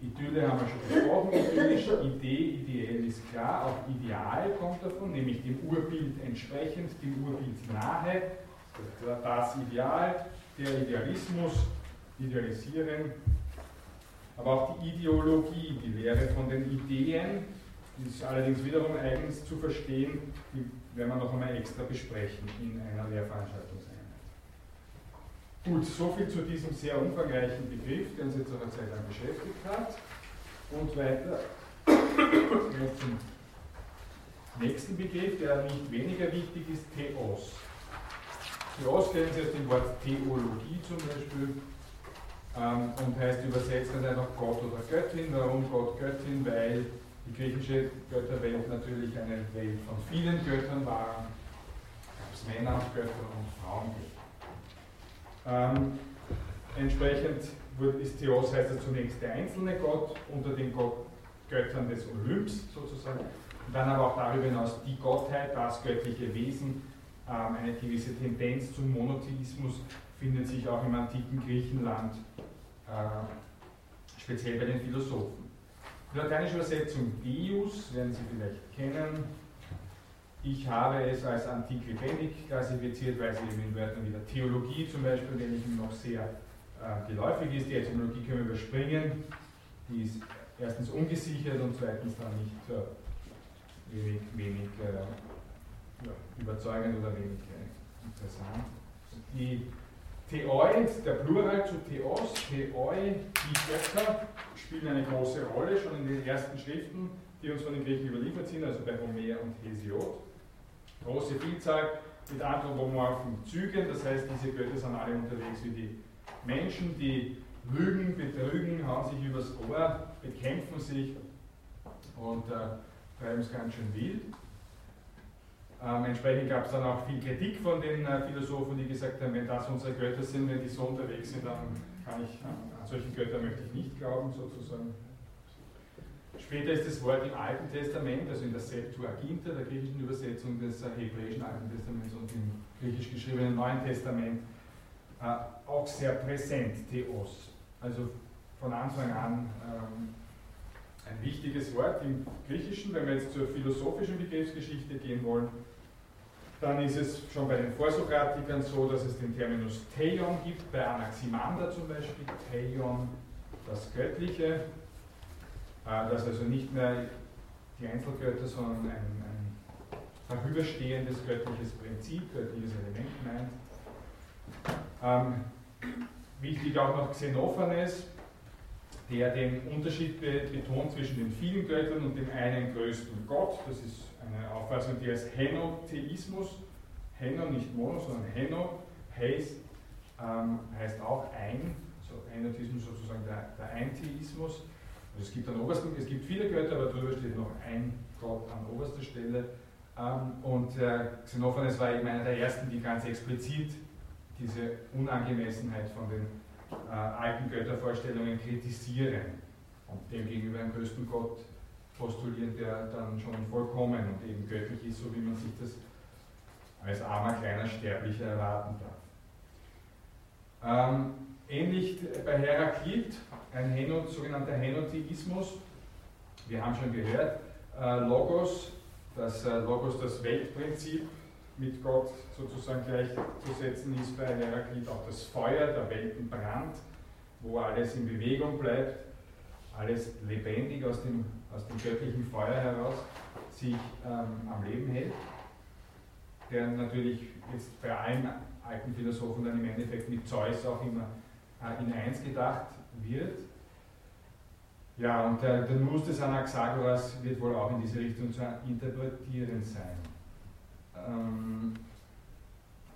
[SPEAKER 1] Idylle haben wir schon besprochen, idyllisch, Idee, ideell ist klar, auch Ideal kommt davon, nämlich dem Urbild entsprechend, dem Urbild nahe, das Ideal, der Idealismus, Idealisieren, aber auch die Ideologie, die Lehre von den Ideen, die ist allerdings wiederum eigens zu verstehen, die werden wir noch einmal extra besprechen in einer Lehrveranstaltungseinheit. Gut, soviel zu diesem sehr umfangreichen Begriff, der uns jetzt auch eine Zeit lang beschäftigt hat. Und weiter zum nächsten Begriff, der nicht weniger wichtig ist, Theos. Theos kennen Sie aus dem Wort Theologie zum Beispiel ähm, und heißt übersetzt dann einfach Gott oder Göttin. Warum Gott, Göttin? Weil die griechische Götterwelt natürlich eine Welt von vielen Göttern war. Gab es Männer, Götter und Frauengötter. Ähm, entsprechend ist Theos heißt er zunächst der einzelne Gott unter den Gott, Göttern des Olymps sozusagen. Und dann aber auch darüber hinaus die Gottheit, das göttliche Wesen, ähm, eine gewisse Tendenz zum Monotheismus findet sich auch im antiken Griechenland, äh, speziell bei den Philosophen. Die lateinische Übersetzung Deus werden Sie vielleicht kennen. Ich habe es als antik lebendig klassifiziert, weil sie eben in Wörtern wie der Theologie zum Beispiel, die ich noch sehr äh, geläufig ist. Die Etymologie können wir überspringen. Die ist erstens ungesichert und zweitens dann nicht äh, wenig, wenig äh, ja, überzeugend oder wenig äh, interessant. Die Theoi, der Plural zu Theos, Theoi, die Götter, spielen eine große Rolle, schon in den ersten Schriften, die uns von den Griechen überliefert sind, also bei Homer und Hesiod. Große Vielzahl mit anthropomorphen Zügen, das heißt, diese Götter sind alle unterwegs wie die Menschen, die lügen, betrügen, hauen sich übers Ohr, bekämpfen sich und äh, treiben es ganz schön wild. Ähm, entsprechend gab es dann auch viel Kritik von den äh, Philosophen, die gesagt haben, wenn das unsere Götter sind, wenn die so unterwegs sind, dann kann ich, äh, an solche Götter möchte ich nicht glauben, sozusagen. Später ist das Wort im Alten Testament, also in der Septuaginta, der griechischen Übersetzung des äh, hebräischen Alten Testaments und im griechisch geschriebenen Neuen Testament, äh, auch sehr präsent, Theos. Also von Anfang an ähm, ein wichtiges Wort im Griechischen, wenn wir jetzt zur philosophischen Begriffsgeschichte gehen wollen dann ist es schon bei den Vorsokratikern so, dass es den Terminus Theion gibt, bei Anaximander zum Beispiel, Theion, das Göttliche, äh, das also nicht mehr die Einzelgötter, sondern ein, ein vorüberstehendes göttliches Prinzip, göttliches Element meint. Ähm, wichtig auch noch Xenophanes, der den Unterschied betont zwischen den vielen Göttern und dem einen größten Gott. Das ist eine Auffassung, die als Henotheismus, Heno nicht Mono, sondern Heno heißt, ähm, heißt auch ein, so Henotheismus sozusagen der, der Eintheismus. Es gibt an obersten, es gibt viele Götter, aber darüber steht noch ein Gott an oberster Stelle. Ähm, und äh, Xenophanes war eben einer der ersten, die ganz explizit diese Unangemessenheit von den äh, alten Göttervorstellungen kritisieren und demgegenüber einen größten Gott postulieren, der dann schon vollkommen und eben göttlich ist, so wie man sich das als armer, kleiner Sterblicher erwarten darf. Ähm, ähnlich bei Heraklit, ein Heno, sogenannter Henotheismus. Wir haben schon gehört, äh, Logos, das äh, Logos das Weltprinzip mit Gott sozusagen gleichzusetzen ist bei Heraklit auch das Feuer, der Weltenbrand, wo alles in Bewegung bleibt, alles lebendig aus dem aus dem göttlichen Feuer heraus sich ähm, am Leben hält, der natürlich jetzt bei allen alten Philosophen dann im Endeffekt mit Zeus auch immer in eins gedacht wird. Ja, und der, der Nus des Anaxagoras wird wohl auch in diese Richtung zu interpretieren sein. Ähm,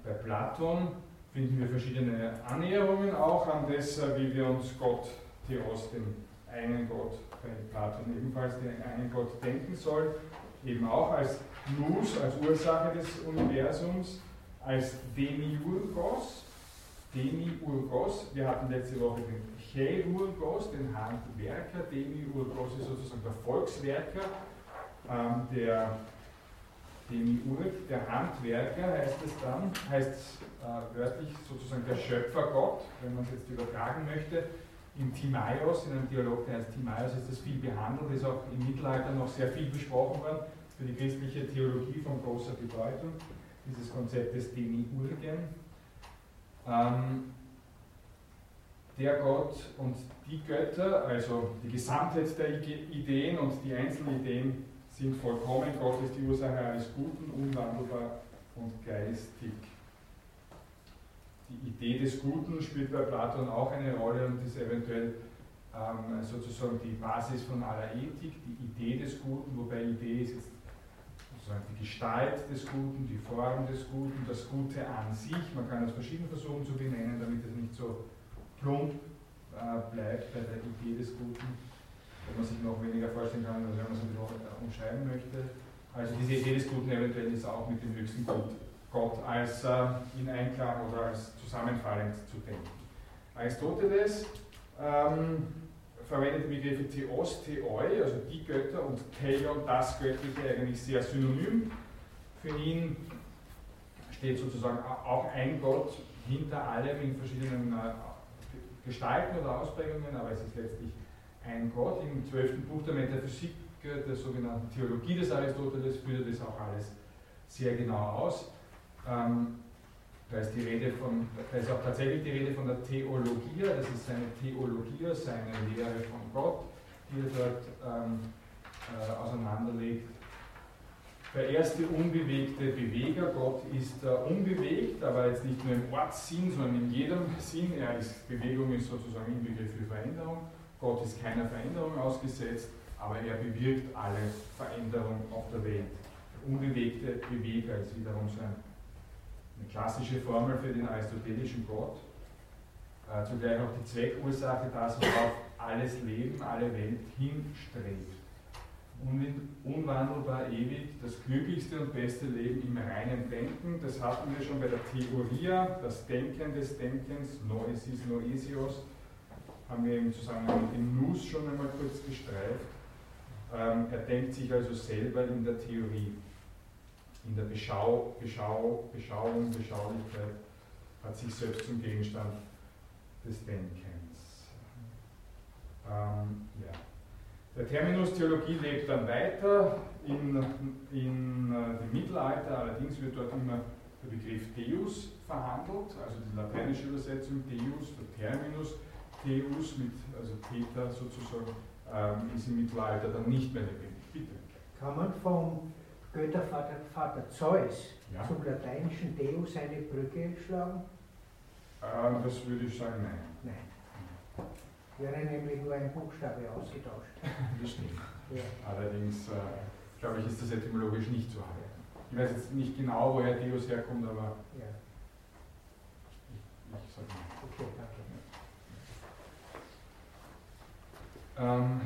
[SPEAKER 1] bei Platon finden wir verschiedene Annäherungen auch an das, äh, wie wir uns Gott, Theos, dem einen Gott bei Platon ebenfalls den einen Gott denken soll, eben auch als Nous, als Ursache des Universums, als Demiurgos. Demiurgos, wir hatten letzte Woche den Chirurgos, den Handwerker. Demiurgos ist sozusagen der Volkswerker, ähm, der Demiurg, der Handwerker heißt es dann, heißt äh, wörtlich sozusagen der Schöpfergott, wenn man es jetzt übertragen möchte. im Timaios, in einem Dialog, der heißt Timaios, ist das viel behandelt, ist auch im Mittelalter noch sehr viel besprochen worden, für die christliche Theologie von großer Bedeutung, dieses Konzept des Demiurgen. Ähm, der Gott und die Götter, also die Gesamtheit der Ideen und die einzelnen Ideen sind vollkommen. Gott ist die Ursache alles Guten, unwandelbar und geistig. Die Idee des Guten spielt bei Platon auch eine Rolle und ist eventuell ähm, sozusagen die Basis von aller Ethik, die Idee des Guten, wobei Idee ist jetzt sozusagen die Gestalt des Guten, die Form des Guten, das Gute an sich. Man kann es verschieden versuchen zu benennen, damit es nicht so plump äh, bleibt bei der Idee des Guten, wo man sich noch weniger vorstellen kann, als wenn man es ein bisschen äh, umschreiben möchte. Also diese Idee des Guten eventuell ist auch mit dem höchsten Gut, Gott als äh, in Einklang oder als zusammenfallend zu denken. Aristoteles ähm, verwendet die Begriffe Theos, Theoi, also die Götter, und Theion, das Göttliche, eigentlich sehr synonym. Für ihn steht sozusagen auch ein Gott hinter allem in verschiedenen äh, Gestalten oder Ausprägungen, aber es ist letztlich ein Gott. Im zwölften Buch der Metaphysik, der sogenannten Theologie des Aristoteles, führt das auch alles sehr genau aus. Ähm, da ist, die Rede von, da ist auch tatsächlich die Rede von der Theologie, das ist seine Theologie, seine Lehre von Gott, die er dort ähm, äh, auseinanderlegt. Der erste unbewegte Beweger, Gott ist äh, unbewegt, aber jetzt nicht nur im Ortssinn, sondern in jedem Sinn. Er ist, Bewegung ist sozusagen Inbegriff für Veränderung. Gott ist keiner Veränderung ausgesetzt, aber er bewirkt alle Veränderungen auf der Welt. Der unbewegte Beweger ist wiederum so ein, eine klassische Formel für den aristotelischen Gott. Äh, zugleich auch die Zweckursache, das, worauf alles Leben, alle Welt hinstrebt unwandelbar ewig, das glücklichste und beste Leben im reinen Denken. Das hatten wir schon bei der Theoria, das Denken des Denkens, Noesis Noesios, haben wir im Zusammenhang mit dem Nus schon einmal kurz gestreift. Ähm, er denkt sich also selber in der Theorie, in der Beschau, Beschau, Beschauung, Beschaulichkeit, hat sich selbst zum Gegenstand des Denkens. Ähm, ja. Der Terminus Theologie lebt dann weiter in, in äh, dem Mittelalter, allerdings wird dort immer der Begriff Deus verhandelt, also die lateinische Übersetzung Deus, der Terminus Deus mit, also Theta sozusagen, ähm, ist im Mittelalter dann nicht mehr lebendig. Bitte.
[SPEAKER 4] Kann man vom Göttervater Vater Zeus ja. zum lateinischen Deus eine Brücke schlagen?
[SPEAKER 1] Ähm, das würde ich sagen, nein.
[SPEAKER 4] Nein wäre nämlich nur ein Buchstabe ausgetauscht. (laughs)
[SPEAKER 1] Das stimmt. Ja. Allerdings äh, glaube ich, ist das etymologisch nicht so halten. Ich weiß jetzt nicht genau, woher Deus herkommt, aber ja. ich, ich sage mal. Okay, danke. Ähm,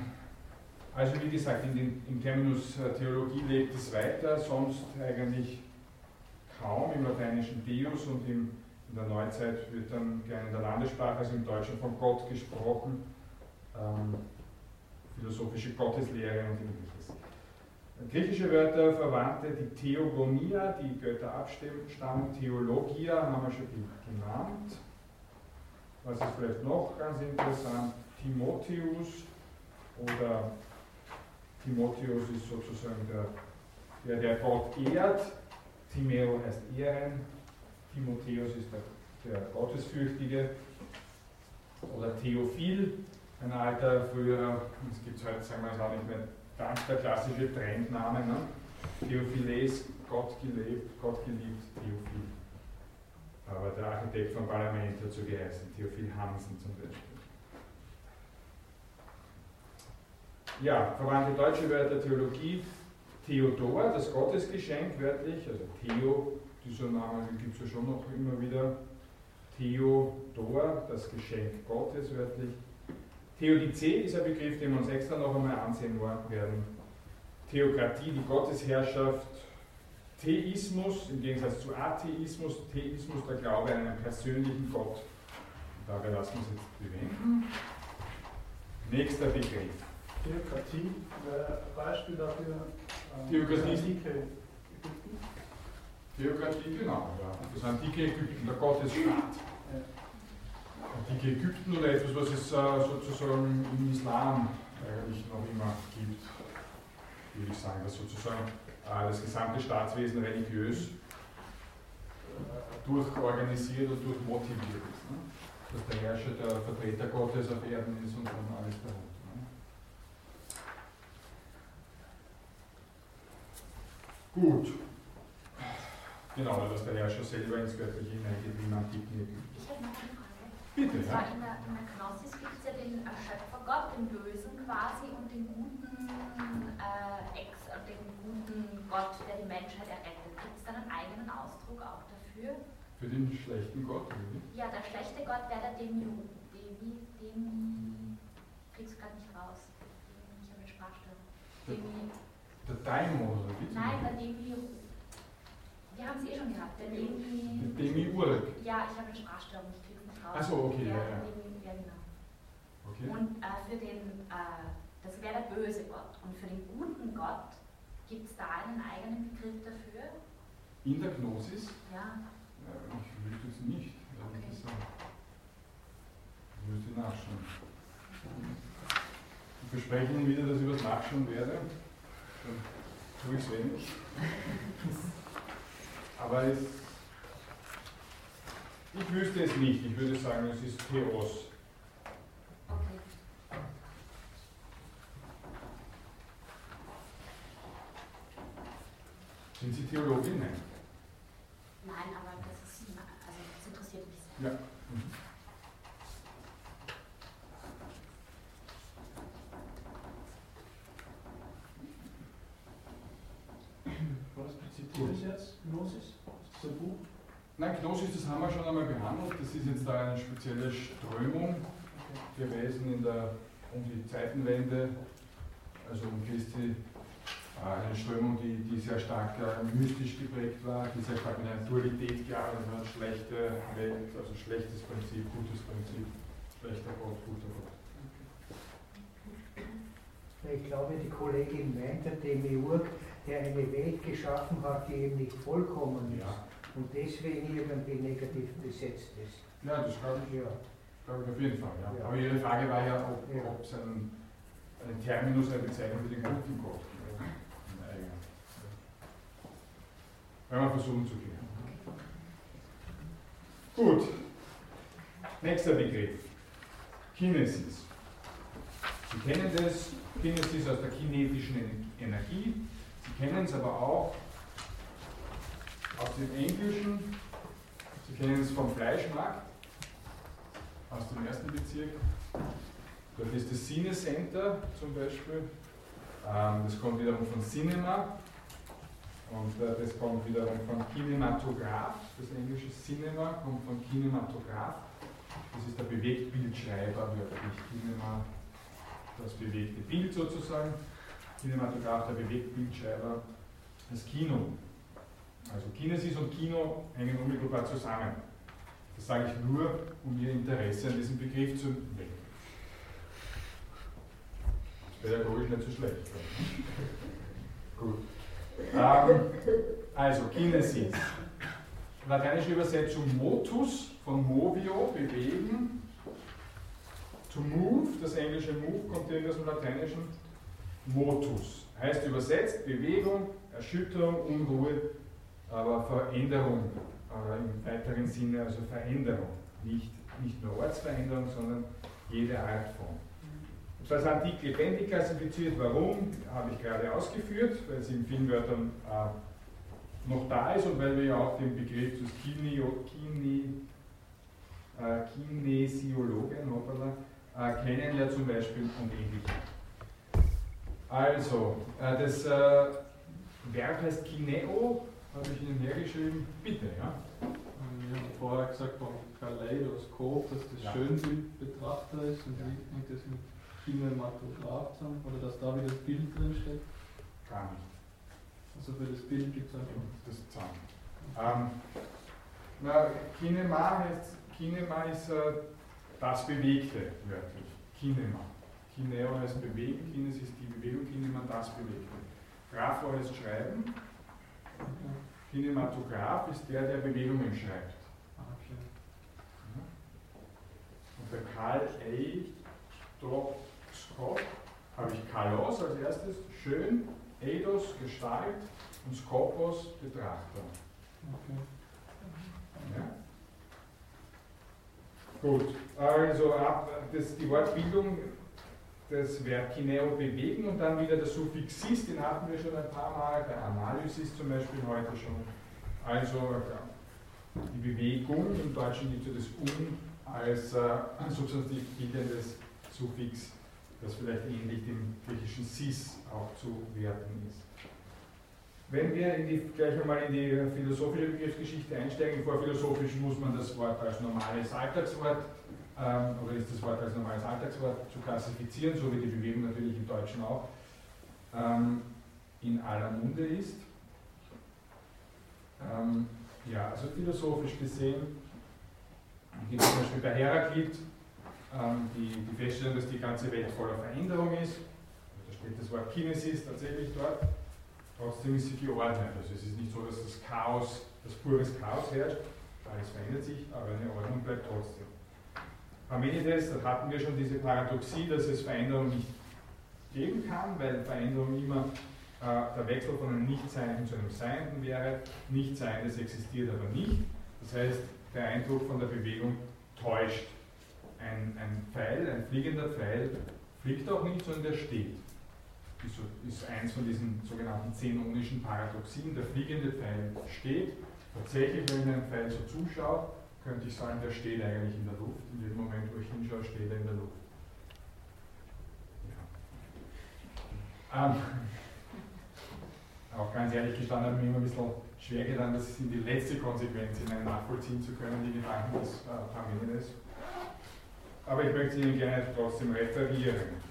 [SPEAKER 1] also wie gesagt, in den, im Terminus äh, Theologie lebt es weiter, sonst eigentlich kaum im lateinischen Deus und im in der Neuzeit wird dann gerne in der Landessprache, also im Deutschen, von Gott gesprochen, ähm, philosophische Gotteslehre und ähnliches. Griechische Wörter verwandte die Theogonia, die Götter abstammen, Theologia haben wir schon genannt. Was ist vielleicht noch ganz interessant? Timotheus oder Timotheus ist sozusagen der, der, der Gott ehrt. Timeo heißt ehren, Timotheus ist der, der Gottesfürchtige oder Theophil, ein alter früherer, es gibt heute, sagen wir es auch nicht mehr, ganz der klassische Trendname, ne? Theophiles, Gott gelebt, Gott geliebt, Theophil. Aber der Architekt vom Parlament hat so geheißen, Theophil Hansen zum Beispiel. Ja, verwandte deutsche Wörter Theologie, Theodor, das Gottesgeschenk wörtlich, also Theo dieser Name gibt es ja schon noch immer wieder. Theodor, das Geschenk Gottes wörtlich. Theodizee ist ein Begriff, den wir uns extra noch einmal ansehen werden. Theokratie, die Gottesherrschaft. Theismus, im Gegensatz zu Atheismus, Theismus, der Glaube an einen persönlichen Gott. Dabei lassen wir uns jetzt bewegen. Nächster Begriff.
[SPEAKER 3] Theokratie, Beispiel dafür.
[SPEAKER 1] Ähm, Theokratie. Theokratie, genau. Ja. Das antike Ägypten, der Gottesstaat. antike Ägypten oder etwas, was es äh, sozusagen im Islam eigentlich noch immer gibt, würde ich sagen, dass sozusagen äh, das gesamte Staatswesen religiös äh, durchorganisiert und durchmotiviert ist. Ne? Dass der Herrscher der Vertreter Gottes auf Erden ist und dann alles darunter. Ne? Gut. Genau, dass der Herrscher selber ins Göttliche hineingeht, wie man die
[SPEAKER 5] Ich habe noch eine Frage.
[SPEAKER 1] Bitte,
[SPEAKER 5] Und
[SPEAKER 1] ja.
[SPEAKER 5] zwar in der, in der Gnosis gibt es ja den Schöpfergott, den Bösen quasi, und den guten äh, Ex, äh, den guten Gott, der die Menschheit errettet. Gibt es da einen eigenen Ausdruck auch dafür?
[SPEAKER 1] Für den schlechten Gott, oder wie?
[SPEAKER 5] Ja, der schlechte Gott wäre der Demi, Demi, Demi, krieg's gerade nicht raus. Ich habe eine Sprachstörung. Demi,
[SPEAKER 1] Der Daimon, oder wie?
[SPEAKER 5] nein, der Demi, wir haben es eh schon gehabt, der Demi,
[SPEAKER 1] Der Demiurg.
[SPEAKER 5] ja, ich habe eine Sprachstörung, ich krieg's nicht raus.
[SPEAKER 1] Ach so, okay, ja, ja.
[SPEAKER 5] Demi, ja genau.
[SPEAKER 1] Okay.
[SPEAKER 5] Und äh, für den, äh, das wäre der böse Gott. Und für den guten Gott gibt es da einen eigenen Begriff dafür?
[SPEAKER 1] In der Gnosis?
[SPEAKER 5] Ja.
[SPEAKER 1] Ja, ich wüsste es nicht, ehrlich
[SPEAKER 5] Okay.
[SPEAKER 1] gesagt. Ich müsste nachschauen. Ich verspreche Ihnen wieder, dass ich was nachschauen werde. Dann tue ich es wenig. Aber es, ich wüsste es nicht. Ich würde sagen, es ist Theos.
[SPEAKER 5] Okay.
[SPEAKER 1] Sind Sie Theologin? Nein.
[SPEAKER 5] Nein, aber das ist, also das interessiert mich sehr.
[SPEAKER 1] Ja. Mhm.
[SPEAKER 3] Was zitieren Sie jetzt? Gnosis? Ein Buch?
[SPEAKER 1] Nein, Gnosis, das haben wir schon einmal behandelt. Das ist jetzt da eine spezielle Strömung gewesen in der, um die Zeitenwende, also um Christi, äh, eine Strömung, die, die sehr stark äh, mystisch geprägt war, die sehr stark mit einer Dualität gearbeitet hat, schlechte Welt, also schlechtes Prinzip, gutes Prinzip, schlechter Gott, guter Gott.
[SPEAKER 4] Ich glaube, die Kollegin meint, der Demiurg, der eine Welt geschaffen hat, die eben nicht vollkommen ist
[SPEAKER 1] Ja,
[SPEAKER 4] und deswegen irgendwie negativ besetzt ist.
[SPEAKER 1] ja das glaube ich,
[SPEAKER 4] Ja,
[SPEAKER 1] glaube ich auf jeden Fall. Ja.
[SPEAKER 4] Ja.
[SPEAKER 1] Aber Ihre Frage war ja, ob,
[SPEAKER 4] Ja.
[SPEAKER 1] ob es einen, einen Terminus, eine Bezeichnung für den guten Gott. Wenn wir versuchen zu gehen. Gut. Nächster Begriff. Kinesis. Sie kennen das, Kinesis aus der kinetischen En- Energie. Sie kennen es aber auch aus dem Englischen. Sie kennen es vom Fleischmarkt, aus dem ersten Bezirk. Dort ist das Cine Center zum Beispiel. Ähm, das kommt wiederum von Cinema. Und äh, das kommt wiederum von Kinematograph. Das englische Cinema kommt von Kinematograph. Das ist der Bewegtbildschreiber, wörtlich Kinema, das bewegte Bild sozusagen. Kinematograph, der Bewegtbildschreiber, das Kino. Also Kinesis und Kino hängen unmittelbar zusammen. Das sage ich nur, um Ihr Interesse an diesem Begriff zu wecken. Pädagogisch nicht so schlecht. (laughs) Gut. Ähm, also, Kinesis. Lateinische Übersetzung motus, von movio, bewegen. To move, das englische move kommt hier aus dem Lateinischen. Motus. Heißt übersetzt Bewegung, Erschütterung, Unruhe, aber Veränderung äh, im weiteren Sinne, also Veränderung. Nicht, nicht nur Ortsveränderung, sondern jede Art von. Und das antik lebendig klassifiziert. Warum? Habe ich gerade ausgeführt, weil es in vielen Wörtern äh, noch da ist und weil wir ja auch den Begriff des Kineo, Kine, äh, Kinesiologen äh, kennen, ja zum Beispiel und ähnliches. Also, äh, das äh, Verb heißt Kineo, habe ich Ihnen hergeschrieben. Bitte, ja.
[SPEAKER 3] Wir haben vorher gesagt vom Kaleidoskop, dass das
[SPEAKER 1] Ja.
[SPEAKER 3] Schönbildbetrachter ist und
[SPEAKER 1] Ja.
[SPEAKER 3] wie hängt das mit Kinematograph zusammen oder dass da wieder das Bild drin steckt.
[SPEAKER 1] Gar nicht.
[SPEAKER 3] Also für das Bild gibt es einfach.
[SPEAKER 1] Das Zahn. Ähm, na, Kinema heißt, Kinema ist äh, das Bewegte, wörtlich. Kinema. Kineo heißt bewegen, Kines ist die Bewegung, Kinema das Bewegte. Grapho heißt schreiben, Kinematograph ist der, der Bewegungen schreibt.
[SPEAKER 3] Ah, okay.
[SPEAKER 1] Unter Karl A. Scott habe ich Kalos als erstes, schön, Eidos, Gestalt und Skopos, Betrachter. Okay. Ja? Gut, also ab, das, die Wortbildung, das Verb Kineo bewegen und dann wieder der Suffix sis, den hatten wir schon ein paar Mal, bei Analysis zum Beispiel heute schon. Also die Bewegung, im Deutschen gibt es das Um als äh, substantiv bildendes Suffix, das vielleicht ähnlich dem griechischen sis auch zu werten ist. Wenn wir die, gleich einmal in die philosophische Begriffsgeschichte einsteigen, vor philosophisch muss man das Wort als normales Alltagswort ähm, oder ist das Wort als normales Alltagswort zu klassifizieren, so wie die Bewegung natürlich im Deutschen auch ähm, in aller Munde ist. Ähm, ja, also philosophisch gesehen gibt es zum Beispiel bei Heraklit ähm, die, die Feststellung, dass die ganze Welt voller Veränderung ist. Da steht das Wort Kinesis tatsächlich dort. Trotzdem ist sie geordnet. Also es ist nicht so, dass das Chaos, das pures Chaos herrscht. Alles verändert sich, aber eine Ordnung bleibt trotzdem. Parmenides, da hatten wir schon diese Paradoxie, dass es Veränderung nicht geben kann, weil Veränderung immer äh, der Wechsel von einem Nichtseienden zu einem Seienden wäre. Nichtseiendes existiert aber nicht. Das heißt, der Eindruck von der Bewegung täuscht. Ein, ein Pfeil, ein fliegender Pfeil, fliegt auch nicht, sondern der steht ist, ist eins von diesen sogenannten zenonischen Paradoxien. Der fliegende Pfeil steht. Tatsächlich, wenn ich einem Pfeil so zuschaue, könnte ich sagen, der steht eigentlich in der Luft. In dem Moment, wo ich hinschaue, steht er in der Luft. Ja. Ähm, auch ganz ehrlich gestanden, hat mir immer ein bisschen schwer getan, das in die letzte Konsequenz hinein nachvollziehen zu können, die Gedanken des äh, Parmenides. Aber ich möchte Ihnen gerne trotzdem referieren.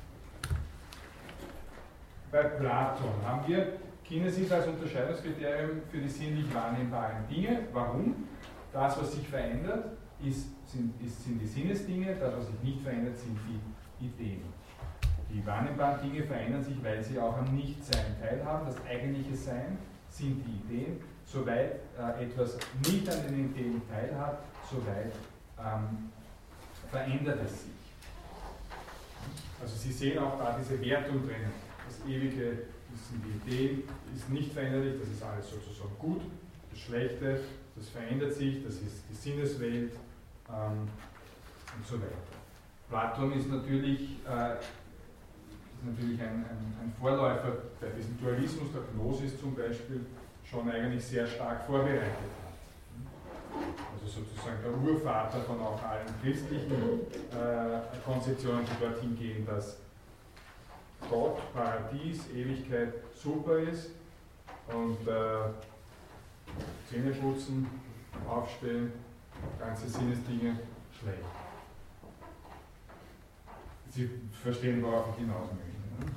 [SPEAKER 1] Bei Platon haben wir Kinesis als Unterscheidungskriterium für die sinnlich wahrnehmbaren Dinge. Warum? Das, was sich verändert, ist, sind, ist, sind die Sinnesdinge, das, was sich nicht verändert, sind die Ideen. Die wahrnehmbaren Dinge verändern sich, weil sie auch am Nichtsein teilhaben. Das eigentliche Sein sind die Ideen. Soweit äh, etwas nicht an den Ideen teilhat, soweit ähm, verändert es sich. Also Sie sehen auch da diese Wertung drinnen das Ewige, das sind die Ideen, ist nicht veränderlich, das ist alles sozusagen gut. Das Schlechte, das verändert sich, das ist die Sinneswelt ähm, und so weiter. Platon ist natürlich, äh, ist natürlich ein, ein, ein, Vorläufer, der diesen Dualismus der Gnosis zum Beispiel schon eigentlich sehr stark vorbereitet hat. Also sozusagen der Urvater von auch allen christlichen äh, Konzeptionen, die dorthin gehen, dass Gott, Paradies, Ewigkeit super ist und äh, Zähne putzen, aufstehen, ganze Sinnesdinge schlecht. Sie verstehen, worauf ich hinaus möchte. Ne?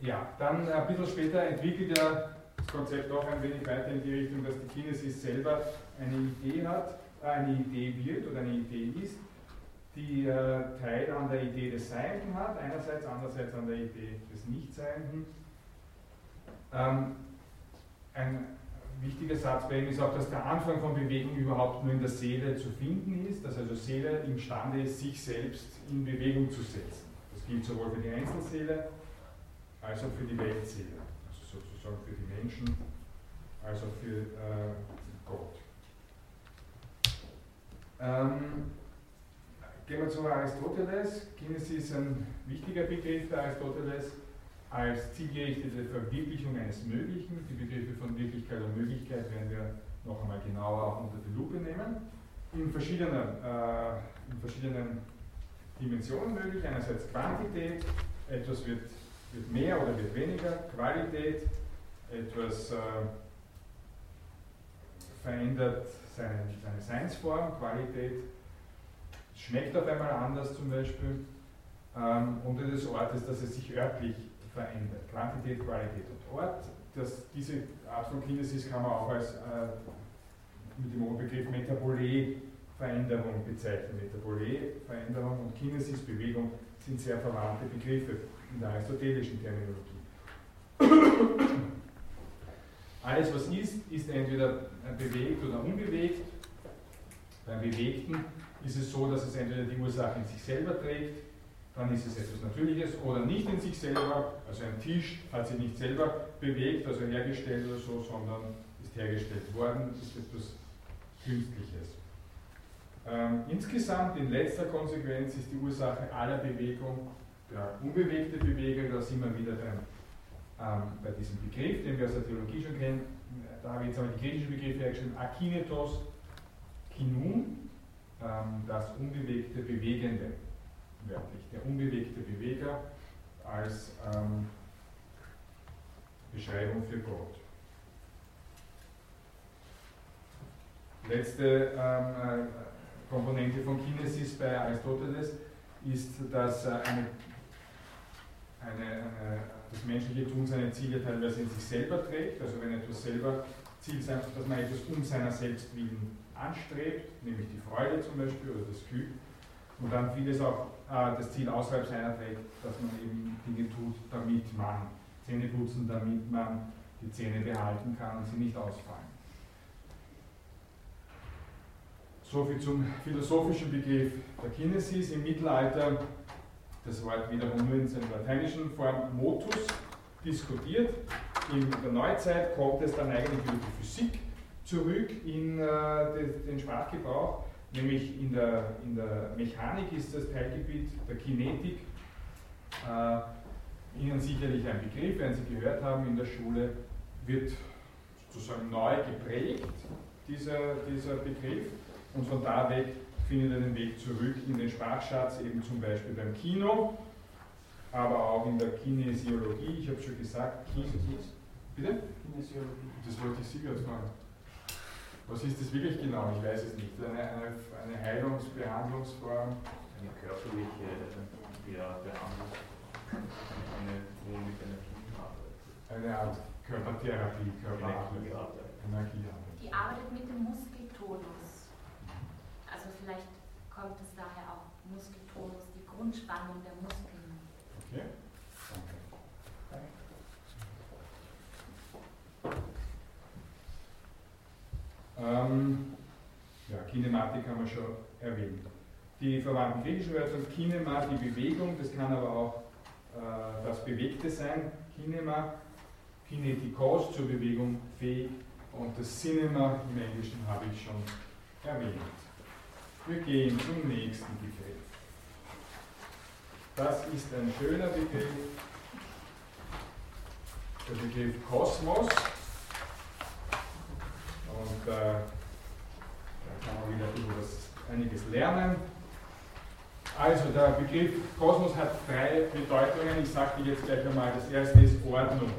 [SPEAKER 1] Ja, dann ein bisschen später entwickelt er das Konzept auch ein wenig weiter in die Richtung, dass die Kinesis selber eine Idee hat, eine Idee wird oder eine Idee ist die äh, Teil an der Idee des Seienden hat, einerseits, andererseits an der Idee des Nichtseienden. Ähm, ein wichtiger Satz bei ihm ist auch, dass der Anfang von Bewegung überhaupt nur in der Seele zu finden ist, dass also Seele imstande ist, sich selbst in Bewegung zu setzen. Das gilt sowohl für die Einzelseele als auch für die Weltseele, also sozusagen für die Menschen als auch für äh, Gott. Ähm, Gehen wir zu Aristoteles. Kinesis ist ein wichtiger Begriff bei Aristoteles als zielgerichtete Verwirklichung eines Möglichen. Die Begriffe von Wirklichkeit und Möglichkeit werden wir noch einmal genauer auch unter die Lupe nehmen. In verschiedenen, äh, in verschiedenen Dimensionen möglich. Einerseits Quantität, etwas wird, wird mehr oder wird weniger. Qualität, etwas äh, verändert seine, seine Seinsform. Qualität schmeckt auf einmal anders zum Beispiel. Ähm, und des Ortes, dass es sich örtlich verändert. Quantität, Qualität und Ort. Das, diese Art von Kinesis kann man auch als äh, mit dem Begriff Metabolé-Veränderung bezeichnen. Metabolé-Veränderung und Kinesis, Bewegung, sind sehr verwandte Begriffe in der aristotelischen Terminologie. (coughs) Alles, was ist, ist entweder bewegt oder unbewegt Beim Bewegten ist es so, dass es entweder die Ursache in sich selber trägt, dann ist es etwas Natürliches, oder nicht in sich selber, also ein Tisch hat sich nicht selber bewegt, also hergestellt oder so, sondern ist hergestellt worden, ist etwas Künstliches. Ähm, insgesamt in letzter Konsequenz ist die Ursache aller Bewegung der unbewegte Bewegung, da sind wir wieder beim, ähm, bei diesem Begriff, den wir aus der Theologie schon kennen. Da habe ich jetzt einmal die griechischen Begriffe hergeschrieben: Akinetos, Kinum, ähm, das unbewegte Bewegende, wörtlich. Der unbewegte Beweger als ähm, Beschreibung für Gott. Letzte ähm, äh, Komponente von Kinesis bei Aristoteles ist, dass äh, eine, eine, eine, das menschliche Tun seine Ziele teilweise in sich selber trägt, also wenn etwas selber Ziel sein, dass man etwas um seiner selbst willen anstrebt, nämlich die Freude zum Beispiel oder das Glück, und dann vieles auch äh, das Ziel außerhalb seiner trägt, dass man eben Dinge tut, damit man Zähne putzen, damit man die Zähne behalten kann und sie nicht ausfallen. Soviel zum philosophischen Begriff der Kinesis. Im Mittelalter, das Wort wiederum nur in seiner lateinischen Form Motus, diskutiert. In der Neuzeit kommt es dann eigentlich über die Physik zurück in äh, den Sprachgebrauch, nämlich in der, in der Mechanik ist das Teilgebiet der Kinetik. Äh, Ihnen sicherlich ein Begriff, werden Sie gehört haben in der Schule, wird sozusagen neu geprägt, dieser, dieser Begriff. Und von da weg findet er den Weg zurück in den Sprachschatz, eben zum Beispiel beim Kino, aber auch in der Kinesiologie. Ich habe schon gesagt, Kinesis. Bitte? Kinesiologie. Das wollte ich Sie gerade fragen. Was ist das wirklich genau? Ich weiß es nicht. Eine, eine, eine Heilungsbehandlungsform?
[SPEAKER 6] Eine körperliche ja, Behandlung, eine, wo mit arbeitet.
[SPEAKER 1] Eine Art Körpertherapie, Körperarbeit.
[SPEAKER 5] Energiearbeit. Die arbeitet mit dem Muskeltonus. Also vielleicht kommt es daher auch Muskeltonus, die Grundspannung der Muskeln.
[SPEAKER 1] Okay. Ähm, ja, Kinematik haben wir schon erwähnt. Die verwandten griechischen Wörter sind Kinema, die Bewegung, das kann aber auch äh, das Bewegte sein, Kinema, Kinetikos, zur Bewegung fähig und das Cinema im Englischen habe ich schon erwähnt. Wir gehen zum nächsten Begriff. Das ist ein schöner Begriff, der Begriff Kosmos. Und äh, kann man wieder etwas, einiges lernen. Also der Begriff Kosmos hat drei Bedeutungen. Ich sage die jetzt gleich einmal. Das erste ist Ordnung,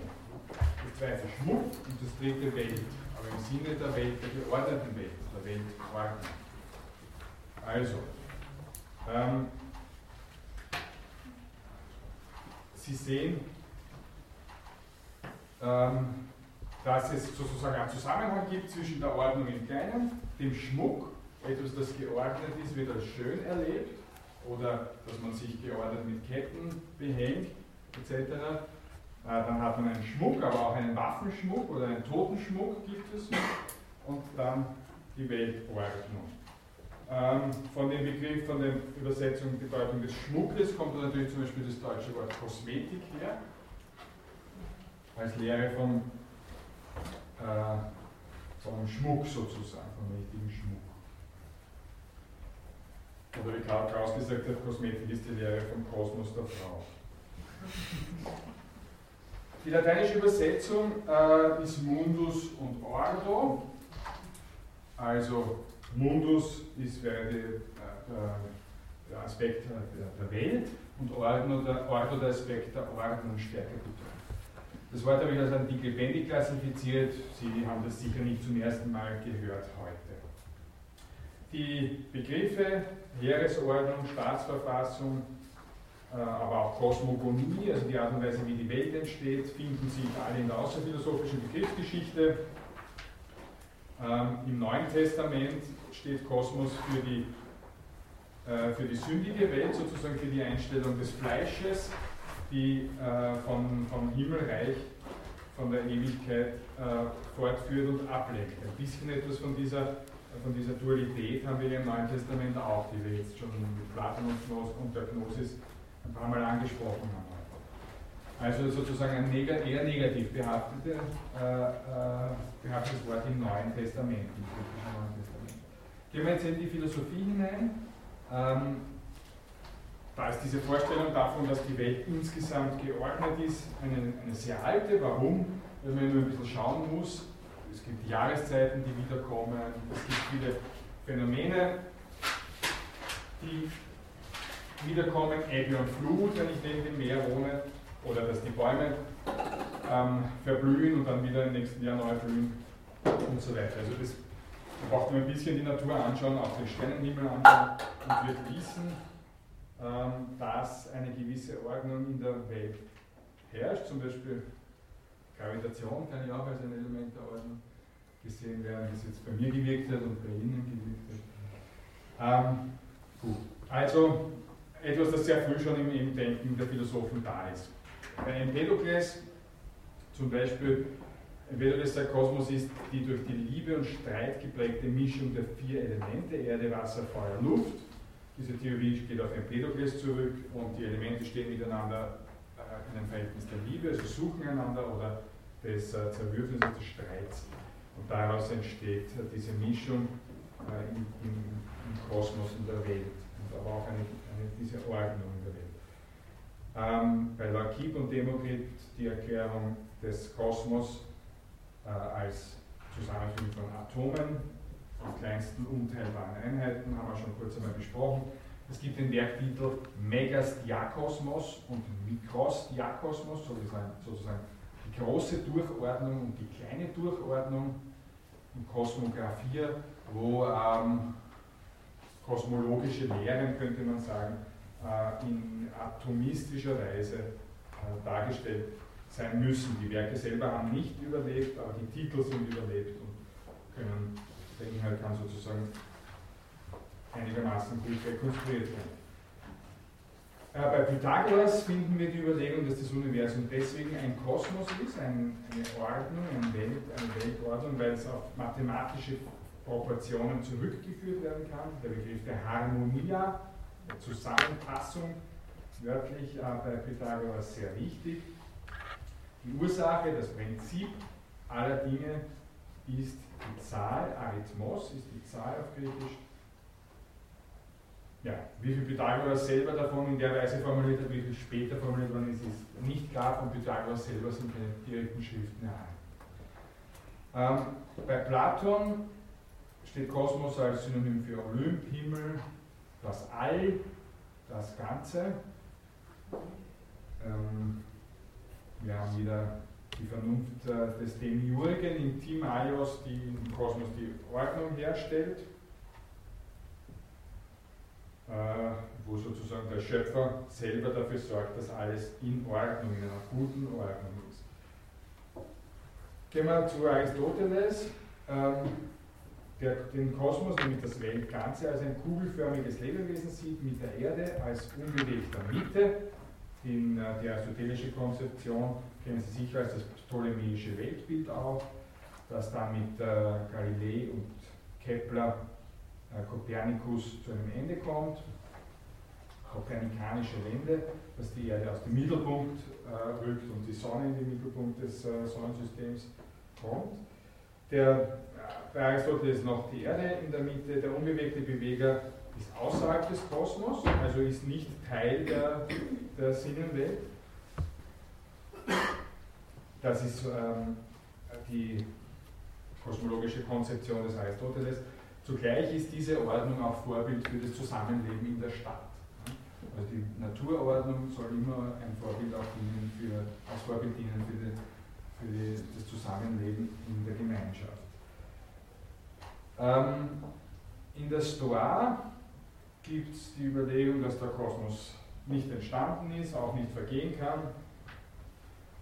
[SPEAKER 1] das zweite Schmuck und das dritte Welt. Aber im Sinne der Welt, der geordneten Welt, der Weltordnung. Also, ähm, Sie sehen, ähm, dass es sozusagen einen Zusammenhang gibt zwischen der Ordnung im Kleinen, dem Schmuck, etwas, das geordnet ist, wird als schön erlebt, oder dass man sich geordnet mit Ketten behängt, etc. Äh, dann hat man einen Schmuck, aber auch einen Waffenschmuck oder einen Totenschmuck gibt es. Und dann die Weltordnung. Ähm, von dem Begriff, von der Übersetzung, Bedeutung des Schmuckes kommt natürlich zum Beispiel das deutsche Wort Kosmetik her, als Lehre vom, äh, vom Schmuck sozusagen, vom richtigen Schmuck. Oder wie Karl Kraus gesagt hat, Kosmetik ist die Lehre vom Kosmos der Frau. Die lateinische Übersetzung äh, ist Mundus und Ordo. Also Mundus ist wäre die, äh, der, Aspekt der, Welt und Ordo der, Ordo der Aspekt der Ordnung stärker betont. Das Wort habe ich als Artikel lebendig klassifiziert. Sie haben das sicher nicht zum ersten Mal gehört heute. Die Begriffe Heeresordnung, Staatsverfassung, äh, aber auch Kosmogonie, also die Art und Weise, wie die Welt entsteht, finden sich alle in der außerphilosophischen Begriffsgeschichte. Ähm, Im Neuen Testament steht Kosmos für die, äh, für die sündige Welt, sozusagen für die Einstellung des Fleisches, die äh, von, vom Himmelreich, von der Ewigkeit fortführt und ablenkt. Ein bisschen etwas von dieser von dieser Dualität haben wir im Neuen Testament auch, die wir jetzt schon mit Platon und der Gnosis ein paar Mal angesprochen haben. Also sozusagen ein neg eher negativ behaftete, äh, äh, behaftetes Wort im Neuen Testament. Im Neuen Testament. Gehen wir jetzt in die Philosophie hinein. Ähm, da ist diese Vorstellung davon, dass die Welt insgesamt geordnet ist, eine, eine sehr alte. Warum? Weil man nur ein bisschen schauen muss. Es gibt Jahreszeiten, die wiederkommen. Es gibt viele Phänomene, die wiederkommen. Ebbe und Flut, wenn ich neben dem Meer wohne oder dass die Bäume ähm, verblühen und dann wieder im nächsten Jahr neu blühen und so weiter. Also das braucht man ein bisschen die Natur anschauen, auch den Sternenhimmel anschauen und wird wissen, dass eine gewisse Ordnung in der Welt herrscht. Zum Beispiel Gravitation kann ja auch als ein Element der Ordnung gesehen werden, es jetzt bei mir gewirkt hat und bei Ihnen gewirkt hat. Ähm, gut. Also etwas, das sehr früh schon im, im Denken der Philosophen da ist. Bei Empedokles zum Beispiel, Empedokles der Kosmos ist die durch die Liebe und Streit geprägte Mischung der vier Elemente, Erde, Wasser, Feuer, Luft. Diese Theorie geht auf Empedokles zurück und die Elemente stehen miteinander äh, in einem Verhältnis der Liebe, also suchen einander oder des äh, Zerwürfnisses, des Streits. Und daraus entsteht äh, diese Mischung im, im, im, Kosmos in der Welt und aber auch eine, eine, diese Ordnung in der Welt ähm, bei Lakib und Demokrit die Erklärung des Kosmos äh, als Zusammenfügung von Atomen, von kleinsten unteilbaren Einheiten, haben wir schon kurz einmal besprochen. Es gibt den Werktitel Megas Diakosmos und Mikros Diakosmos, sozusagen, die große Durchordnung und die kleine Durchordnung in Kosmographie, wo ähm, kosmologische Lehren, könnte man sagen, äh, in atomistischer Weise äh, dargestellt sein müssen. Die Werke selber haben nicht überlebt, aber die Titel sind überlebt und können, der Inhalt kann sozusagen einigermaßen gut rekonstruiert werden. Äh, bei Pythagoras finden wir die Überlegung, dass das Universum deswegen ein Kosmos ist, ein, eine Ordnung, eine, Welt, eine Weltordnung, weil es auf mathematische Proportionen zurückgeführt werden kann. Der Begriff der Harmonia Zusammenfassung, wörtlich äh, bei Pythagoras sehr wichtig. Die Ursache, das Prinzip aller Dinge ist die Zahl, Arithmos ist die Zahl auf Griechisch. Ja, wie viel Pythagoras selber davon in der Weise formuliert hat, wie viel später formuliert worden ist, ist nicht klar. Von Pythagoras selber sind keine direkten Schriften erhalten. Ähm, bei Platon steht Kosmos als Synonym für Olymp, Himmel, das All, das Ganze. Ähm, wir haben wieder die Vernunft äh, des Demiurgen in Timaios, die im Kosmos die Ordnung herstellt, äh, wo sozusagen der Schöpfer selber dafür sorgt, dass alles in Ordnung, in einer guten Ordnung ist. Gehen wir zu Aristoteles. Ähm, der den Kosmos, nämlich das Weltganze, als ein kugelförmiges Lebewesen sieht, mit der Erde als unbewegter Mitte. In äh, die aristotelische Konzeption kennen Sie sicher als das ptolemäische Weltbild auch, das dann mit äh, Galilei und Kepler äh, Kopernikus zu einem Ende kommt. Kopernikanische Wende, dass die Erde aus dem Mittelpunkt äh, rückt und die Sonne in den Mittelpunkt des Sonnensystems kommt. Der bei Aristoteles noch die Erde in der Mitte, der unbewegte Beweger ist außerhalb des Kosmos, also ist nicht Teil der, der Sinnenwelt. Das ist ähm, die kosmologische Konzeption des Aristoteles. Zugleich ist diese Ordnung auch Vorbild für das Zusammenleben in der Stadt. Also die Naturordnung soll immer ein Vorbild auch dienen für, als Vorbild dienen für, die, für die, das Zusammenleben in der Gemeinschaft. Ähm, in der Stoa gibt es die Überlegung, dass der Kosmos nicht entstanden ist, auch nicht vergehen kann,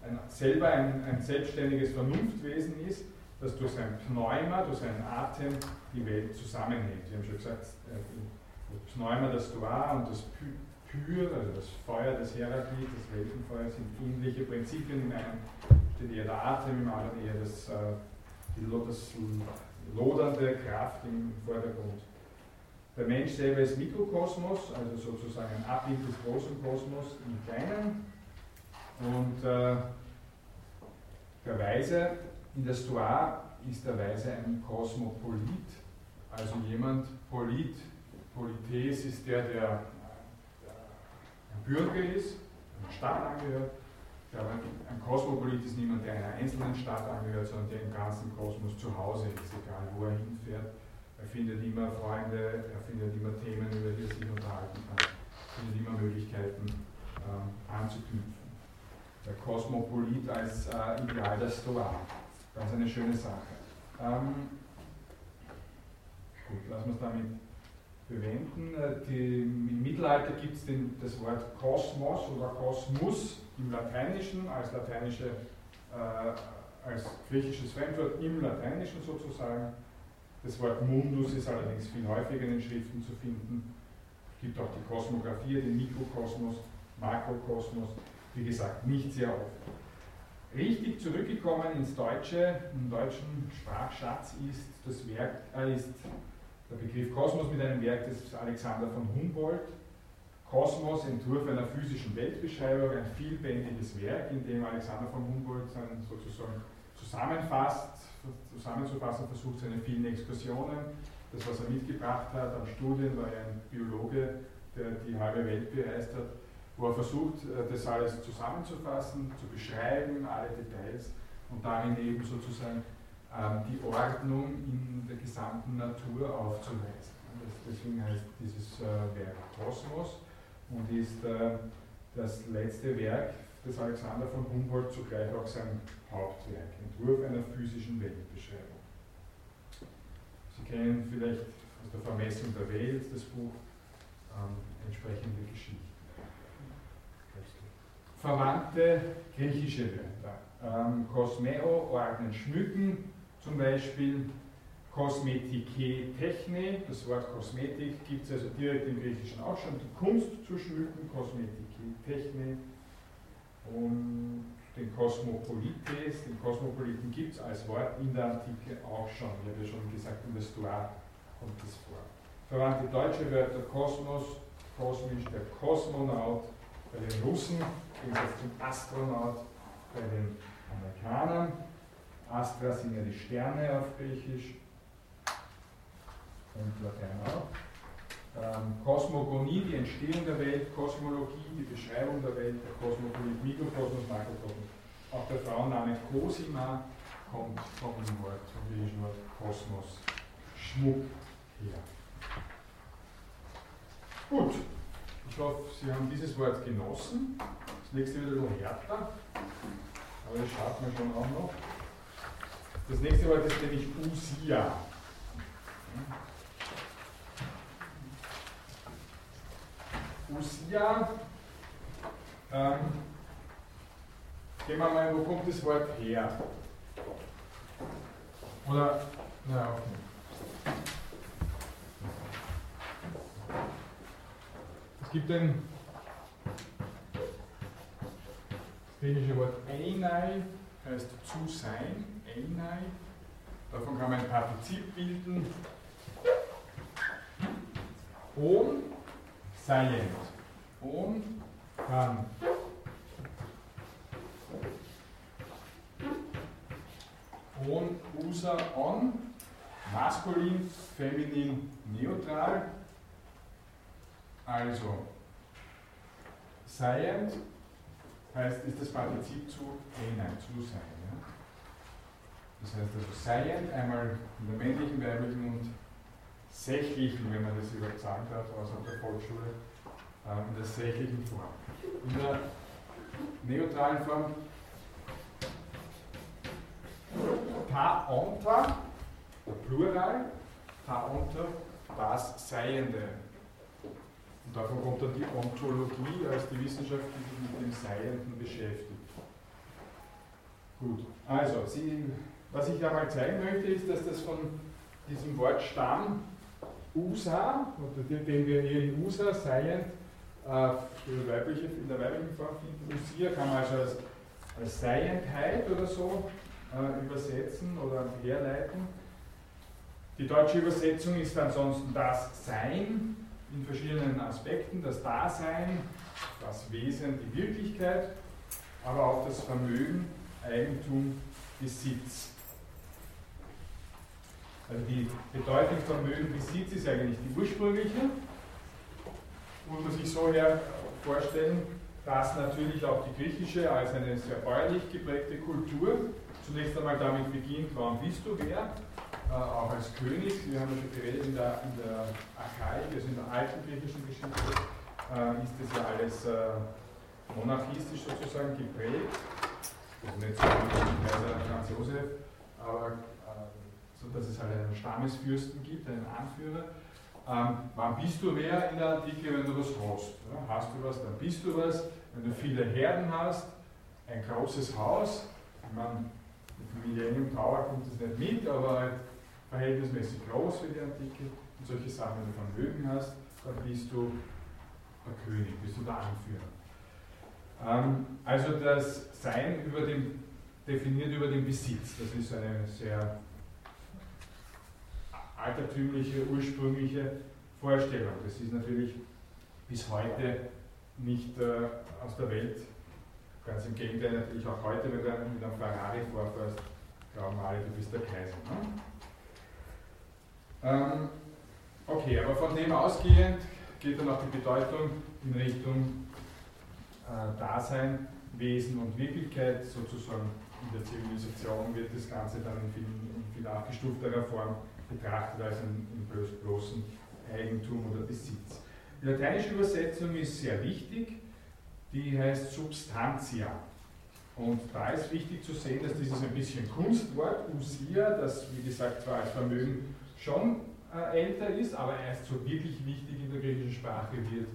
[SPEAKER 1] ein, selber ein, ein selbstständiges Vernunftwesen ist, das durch sein Pneuma, durch seinen Atem die Welt zusammenhält. Wir haben schon gesagt, äh, das Pneuma, das Stoa und das Pyr, also das Feuer des Heraklit, das Weltenfeuer, sind ähnliche Prinzipien. In einem steht eher der Atem, im anderen eher das, äh, die, das lodernde Kraft im Vordergrund. Der Mensch selber ist Mikrokosmos, also sozusagen ein Abbild des großen Kosmos im Kleinen. Und äh, der Weise in der Stoa ist der Weise ein Kosmopolit, also jemand, Polit, Polites ist der, der ein Bürger ist, einer Stadt angehört. Ein Kosmopolit ist niemand, der einer einzelnen Stadt angehört, sondern der im ganzen Kosmos zu Hause ist, egal wo er hinfährt er findet immer Freunde, er findet immer Themen, über die er sich unterhalten kann, er findet immer Möglichkeiten ähm, anzuknüpfen. Der Kosmopolit als äh, Ideal der Stoa, ganz eine schöne Sache. Ähm, gut, lassen wir es damit bewenden. Äh, die, Im Mittelalter gibt es das Wort Kosmos oder Kosmus im Lateinischen als lateinische, äh, als griechisches Fremdwort im Lateinischen sozusagen. Das Wort Mundus ist allerdings viel häufiger in den Schriften zu finden. Es gibt auch die Kosmographie, den Mikrokosmos, Makrokosmos, wie gesagt, nicht sehr oft. Richtig zurückgekommen ins Deutsche, im deutschen Sprachschatz ist das Werk, äh, ist der Begriff Kosmos mit einem Werk des Alexander von Humboldt. Kosmos, Entwurf einer physischen Weltbeschreibung, ein vielbändiges Werk, in dem Alexander von Humboldt sein sozusagen zusammenfasst, zusammenzufassen versucht, seine vielen Exkursionen, das, was er mitgebracht hat an Studien, war ja ein Biologe, der die halbe Welt bereist hat, wo er versucht, äh, das alles zusammenzufassen, zu beschreiben, alle Details und darin eben sozusagen ähm, die Ordnung in der gesamten Natur aufzuweisen. deswegen heißt dieses äh, Werk Kosmos und ist äh, das letzte Werk des Alexander von Humboldt, zugleich auch sein Hauptwerk, Entwurf einer physischen Weltbeschreibung. Sie kennen vielleicht aus der Vermessung der Welt das Buch ähm, entsprechende Geschichten. Verwandte griechische Wörter. Ähm, Kosmeo, ordnen, schmücken, zum Beispiel Kosmetike Techne, das Wort Kosmetik gibt es also direkt im Griechischen auch schon, die Kunst zu schmücken, Kosmetike Techne. Und den Kosmopolites, den Kosmopoliten gibt es als Wort in der Antike auch schon. Ich habe ja schon gesagt, in der Stoa kommt es vor. Verwandte deutsche Wörter Kosmos, kosmisch, der Kosmonaut bei den Russen, im Gegensatz zum Astronaut bei den Amerikanern. Astra sind ja die Sterne auf Griechisch und Latein auch. Ähm, Kosmogonie, die Entstehung der Welt, Kosmologie, die Beschreibung der Welt, der Kosmogonie, Mikrokosmos, Makrokosmos. Auch der Frauenname Cosima kommt von dem Wort, vom griechischen Wort Kosmos, Schmuck her. Gut, ich hoffe, Sie haben dieses Wort genossen. Das nächste wird ein härter, aber das schaut man schon auch noch. Das nächste Wort ist nämlich Usia. Usia, ähm, gehen wir mal, wo kommt das Wort her? Oder, na okay. Es gibt ein griechische Wort Einai, heißt zu sein, Einai. Davon kann man ein Partizip bilden. Und Silent. On kann on, usa, on, maskulin, feminin, neutral. Also, seiend heißt, ist das Partizip zu einer, zu sein. Ja? Das heißt also seiend einmal in der männlichen, weiblichen und sächlichen, wenn man das überhaupt sagen darf, aus der Volksschule, äh, in der sächlichen Form. In der neutralen Form ta onta, Plural, ta onta, das Seiende. Und davon kommt dann die Ontologie als die Wissenschaft, die sich mit dem Seienden beschäftigt. Gut, also, Sie, was ich einmal zeigen möchte, ist, dass das von diesem Wort Stamm USA, den wir hier in USA, Science, äh, weibliche, in der weiblichen Form finden. Usia kann man also als, als Seiendheit oder so äh, übersetzen oder herleiten. Die deutsche Übersetzung ist ansonsten das Sein in verschiedenen Aspekten, das Dasein, das Wesen, die Wirklichkeit, aber auch das Vermögen, Eigentum, Besitz. Also die Bedeutung Vermögen, Besitz ist eigentlich die ursprüngliche. Muss man sich so her vorstellen, dass natürlich auch die griechische als eine sehr bäuerlich geprägte Kultur zunächst einmal damit beginnt, warum bist du wer? Äh, auch als König, wir haben ja schon geredet in der, in der Archaik, also in der alten griechischen Geschichte, äh, ist das ja alles äh, monarchistisch sozusagen geprägt. Also nicht so wie Kaiser Franz Josef, aber dass es halt einen Stammesfürsten gibt, einen Anführer. Ähm, wann bist du wer in der Antike, wenn du was hast? Ja, hast du was, dann bist du was. Wenn du viele Herden hast, ein großes Haus, ich meine, mit Millennium Tower kommt das nicht mit, aber halt verhältnismäßig groß für die Antike und solche Sachen, wenn du Vermögen hast, dann bist du der König, bist du der Anführer. Ähm, also das Sein über den, definiert über den Besitz, das ist eine sehr altertümliche, ursprüngliche Vorstellung. Das ist natürlich bis heute nicht äh, aus der Welt. Ganz im Gegenteil, natürlich auch heute, wenn du mit einem Ferrari vorfährst, glauben alle, du bist der Kaiser. Ne? Ähm, okay, aber von dem ausgehend geht dann auch die Bedeutung in Richtung äh, Dasein, Wesen und Wirklichkeit, sozusagen in der Zivilisation wird das Ganze dann in viel, in viel abgestufterer Form betrachtet als in, in bloßen Eigentum oder Besitz. Die lateinische Übersetzung ist sehr wichtig, die heißt Substantia. Und da ist wichtig zu sehen, dass dieses ein bisschen Kunstwort, Usia, das wie gesagt zwar als Vermögen schon äh, älter ist, aber erst so wirklich wichtig in der griechischen Sprache wird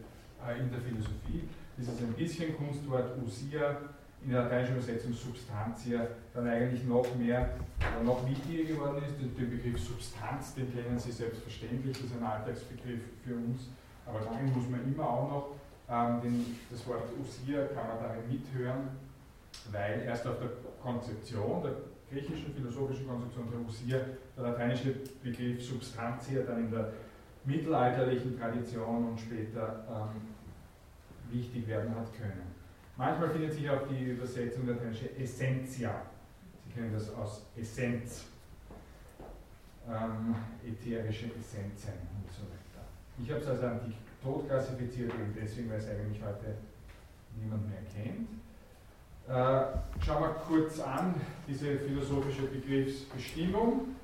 [SPEAKER 1] äh, in der Philosophie. Dieses ein bisschen Kunstwort Usia in der lateinischen Übersetzung Substantia dann eigentlich noch mehr, äh, noch wichtiger geworden ist. Den, Begriff Substanz, den kennen Sie selbstverständlich, das ist ein Alltagsbegriff für uns, aber darin muss man immer auch noch, ähm, den, das Wort Usia kann man darin mithören, weil erst auf der Konzeption, der griechischen philosophischen Konzeption der Usia, der lateinische Begriff Substantia dann in der mittelalterlichen Tradition und später ähm, wichtig werden hat können. Manchmal findet sich auch die Übersetzung lateinische Essentia. Sie kennen das aus Essenz, ähm, ätherische Essenzen und so weiter. Ich habe es als antik tot klassifiziert, eben deswegen, weil es eigentlich heute niemand mehr kennt. Äh, schauen wir kurz an diese philosophische Begriffsbestimmung.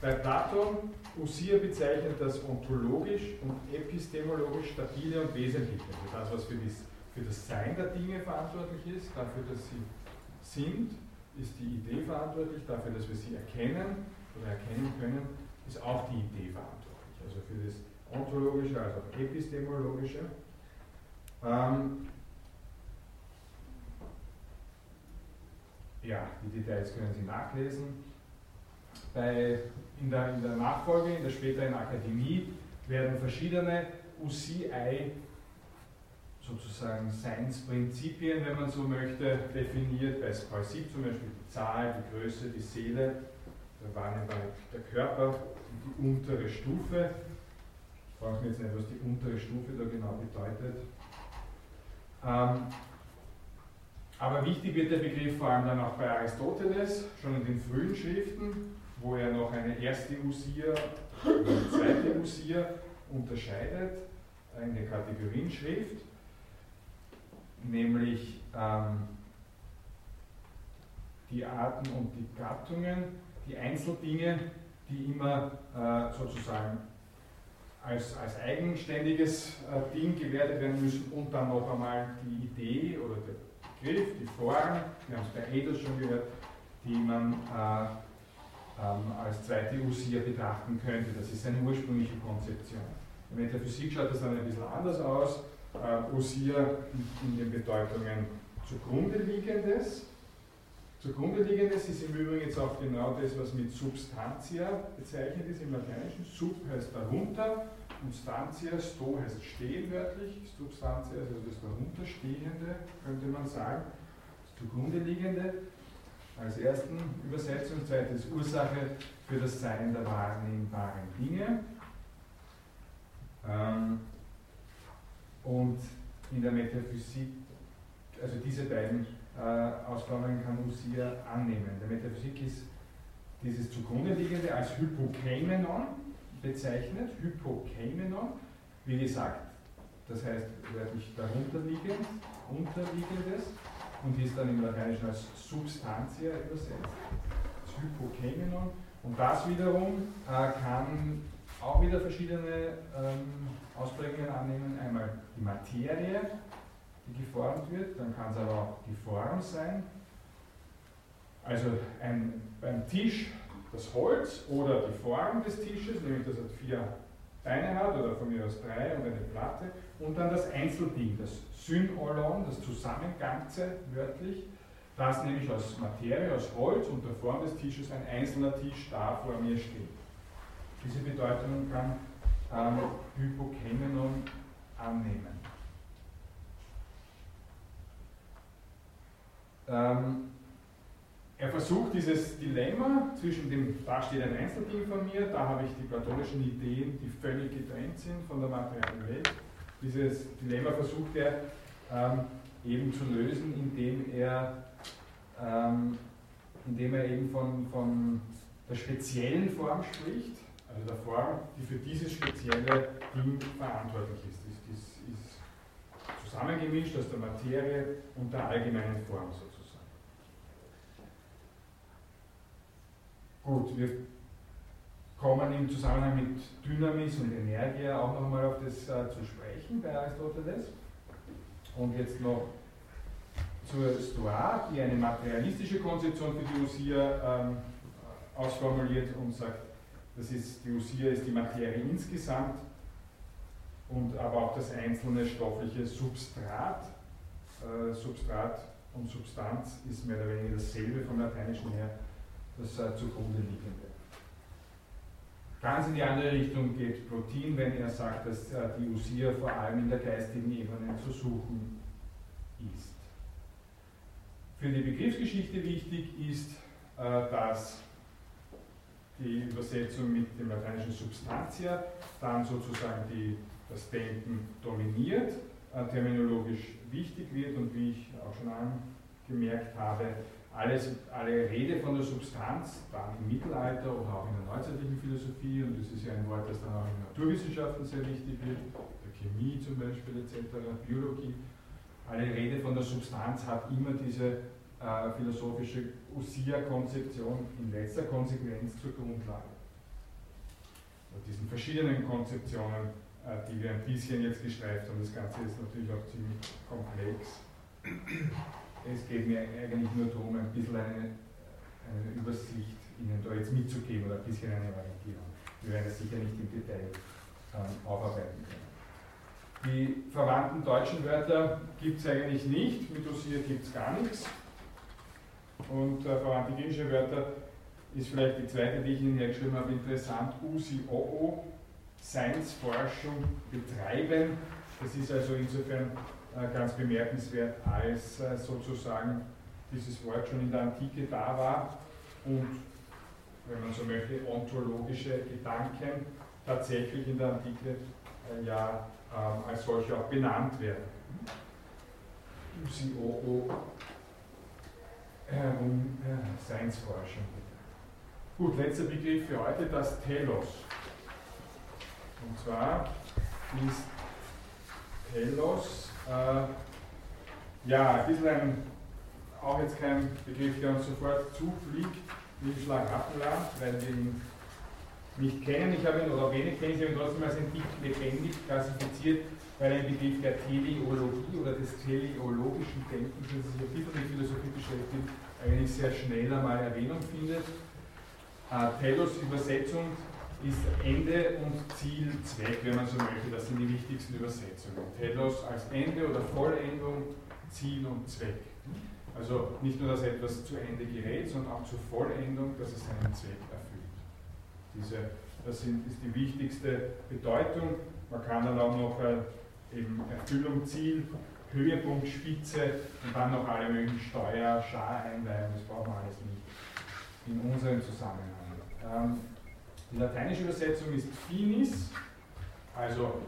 [SPEAKER 1] Bei Platon, Usia bezeichnet das ontologisch und epistemologisch stabile und wesentliche, also das, was für die für das Sein der Dinge verantwortlich ist, dafür, dass sie sind, ist die Idee verantwortlich, dafür, dass wir sie erkennen oder erkennen können, ist auch die Idee verantwortlich. Also für das ontologische, also epistemologische. Ähm, ja, die Details können Sie nachlesen. Bei, in, der, in der Nachfolge, in der späteren Akademie, werden verschiedene UCI sozusagen Seinsprinzipien, wenn man so möchte, definiert. Bei Sieb zum Beispiel die Zahl, die Größe, die Seele, waren bei der Körper die untere Stufe. Ich frage mich jetzt nicht, was die untere Stufe da genau bedeutet. Ähm, aber wichtig wird der Begriff vor allem dann auch bei Aristoteles, schon in den frühen Schriften, wo er noch eine erste Usia und eine zweite Usia unterscheidet in der Kategorienschrift nämlich ähm, die Arten und die Gattungen, die Einzeldinge, die immer äh, sozusagen als, als eigenständiges äh, Ding gewertet werden müssen und dann noch einmal die Idee oder der Begriff, die Form, wir haben es bei Edels schon gehört, die man äh, ähm, als zweite Usia betrachten könnte. Das ist seine ursprüngliche Konzeption. In der Metaphysik schaut das dann ein bisschen anders aus äh, Usia in den Bedeutungen zugrunde liegendes. Zugrunde liegendes ist im Übrigen jetzt auch genau das, was mit Substantia bezeichnet ist im Lateinischen. Sub heißt darunter und Stantia, sto heißt stehen wörtlich. Substantia ist also das darunterstehende, könnte man sagen. Das zugrunde liegende. als ersten Übersetzung, zweites Ursache für das Sein der wahrnehmbaren Dinge. Ähm, und in der Metaphysik, also diese beiden äh, Ausformungen kann Usia annehmen. Der Metaphysik ist dieses zugrunde liegende als Hypokeimenon bezeichnet. Hypokeimenon, wie gesagt, das heißt wörtlich darunterliegend, unterliegendes und ist dann im Lateinischen als Substantia übersetzt. Das Hypokeimenon. Und das wiederum äh, kann auch wieder verschiedene ähm, Ausprägungen annehmen. Einmal die Materie, die geformt wird, dann kann es aber auch die Form sein. Also ein, beim Tisch das Holz oder die Form des Tisches, nämlich dass er vier Beine hat oder von mir aus drei und eine Platte und dann das Einzelding, das Synolon, das Zusammenganze wörtlich, das nämlich aus Materie, aus Holz und der Form des Tisches ein einzelner Tisch da vor mir steht. Diese Bedeutung kann ähm, Hypokemenon annehmen. Ähm, er versucht dieses Dilemma zwischen dem, da steht ein Einzelding von mir, da habe ich die platonischen Ideen, die völlig getrennt sind von der materiellen Welt. Dieses Dilemma versucht er ähm, eben zu lösen, indem er, ähm, indem er eben von, von der speziellen Form spricht, also der Form, die für dieses spezielle Ding verantwortlich ist. Das ist, ist zusammengemischt aus der Materie und der allgemeinen Form sozusagen. Gut, wir kommen im Zusammenhang mit Dynamis und Energia auch nochmal auf das äh, zu sprechen bei Aristoteles. Und jetzt noch zur Stoa, die eine materialistische Konzeption für die Usia ähm, ausformuliert und sagt, das ist, die Usia ist die Materie insgesamt und aber auch das einzelne stoffliche Substrat. Äh, Substrat und Substanz ist mehr oder weniger dasselbe vom Lateinischen her das äh, zugrunde liegende. Ganz in die andere Richtung geht Plotin, wenn er sagt, dass äh, die Usia vor allem in der geistigen Ebene zu suchen ist. Für die Begriffsgeschichte wichtig ist, äh, dass die Übersetzung mit dem lateinischen Substantia dann sozusagen die, das Denken dominiert, äh, terminologisch wichtig wird und wie ich auch schon angemerkt habe, alles, alle Rede von der Substanz, dann im Mittelalter oder auch in der neuzeitlichen Philosophie, und das ist ja ein Wort, das dann auch in Naturwissenschaften sehr wichtig wird, der Chemie zum Beispiel etc., Biologie, alle Rede von der Substanz hat immer diese äh, philosophische Usia-Konzeption in letzter Konsequenz zur Grundlage. Und diesen verschiedenen Konzeptionen, äh, die wir ein bisschen jetzt gestreift haben, das Ganze ist natürlich auch ziemlich komplex es geht mir eigentlich nur darum, ein bisschen eine, eine Übersicht Ihnen da jetzt mitzugeben oder ein bisschen eine Orientierung. Wir werden das sicher nicht im Detail ähm, aufarbeiten können. Die verwandten deutschen Wörter gibt es eigentlich nicht, mit Usia gibt es gar nichts. Und äh, verwandte griechische Wörter ist vielleicht die zweite, die ich Ihnen hergeschrieben habe, interessant. Usi-Oo, Seinsforschung betreiben. Das ist also insofern äh, ganz bemerkenswert, als äh, sozusagen dieses Wort schon in der Antike da war und, wenn man so möchte, ontologische Gedanken tatsächlich in der Antike äh, ja ähm, als solche auch benannt werden. UCOO um äh, Seinsforschung. Gut, letzter Begriff für heute, das Telos. Und zwar ist Telos äh, ja, ein bisschen ein, auch jetzt kein Begriff, der uns sofort zufliegt, wie Schlagappenland, weil wir ihn nicht kennen. Ich habe ihn, oder wenig kennen, ich habe ihn trotzdem als ein dick lebendig klassifiziert, weil ein Begriff der Teleologie oder des teleologischen Denkens, das sich ein bisschen mit Philosophie beschäftigt, eigentlich sehr schnell einmal Erwähnung findet. Äh, Telos Übersetzung ist Ende und Ziel, Zweck, wenn man so möchte. Das sind die wichtigsten Übersetzungen. Telos als Ende oder Vollendung, Ziel und Zweck. Also nicht nur, dass etwas zu Ende gerät, sondern auch zur Vollendung, dass es seinen Zweck erfüllt. Diese, das sind, ist die wichtigste Bedeutung. Man kann dann auch noch äh, eben Erfüllung, Ziel Höhepunkt, Spitze und dann noch alle möglichen Steuer, Schareinweihungen, das brauchen wir alles nicht in unserem Zusammenhang. Ähm, die lateinische Übersetzung ist finis, also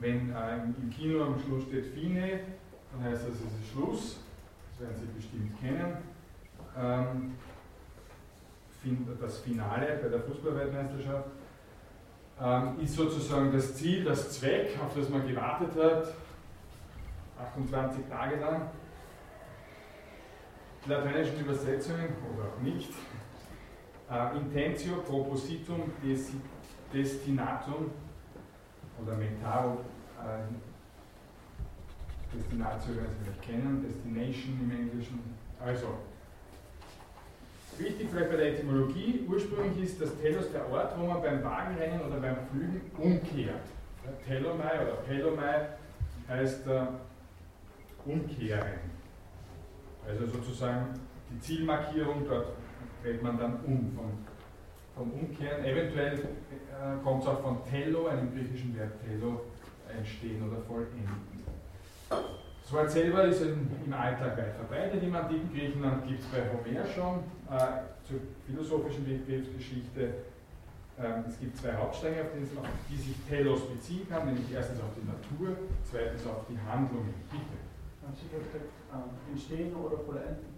[SPEAKER 1] wenn äh, im Kino am Schluss steht fine, dann heißt das, es ist Schluss, das werden Sie bestimmt kennen. Ähm, das Finale bei der Fußballweltmeisterschaft ist sozusagen das Ziel, das Zweck, auf das man gewartet hat, 28 Tage lang. Die lateinischen Übersetzungen, oder auch nicht, äh, Intentio propositum destinatum oder Metaro, äh, Destinatio werden Sie vielleicht kennen, Destination im Englischen. Also, wichtig vielleicht bei der Etymologie, ursprünglich ist das Telos der Ort, wo man beim Wagenrennen oder beim Flügen umkehrt. Telomai oder Pelomai heißt äh, umkehren. Also sozusagen die Zielmarkierung, dort dreht man dann um vom, vom Umkehren. Eventuell äh, kommt es auch von Tello, einem griechischen Verb Tello, entstehen oder vollenden. Das Wort selber ist im, im Alltag weit verbreitet. Im antiken Griechenland gibt es bei Homer schon zur philosophischen Begriffsgeschichte. Ähm, es gibt zwei Hauptstränge, auf die, sich Telos beziehen kann, nämlich erstens auf die Natur, zweitens auf die Handlungen. Bitte.
[SPEAKER 7] Haben Sie gesagt, äh, entstehen oder vollenden?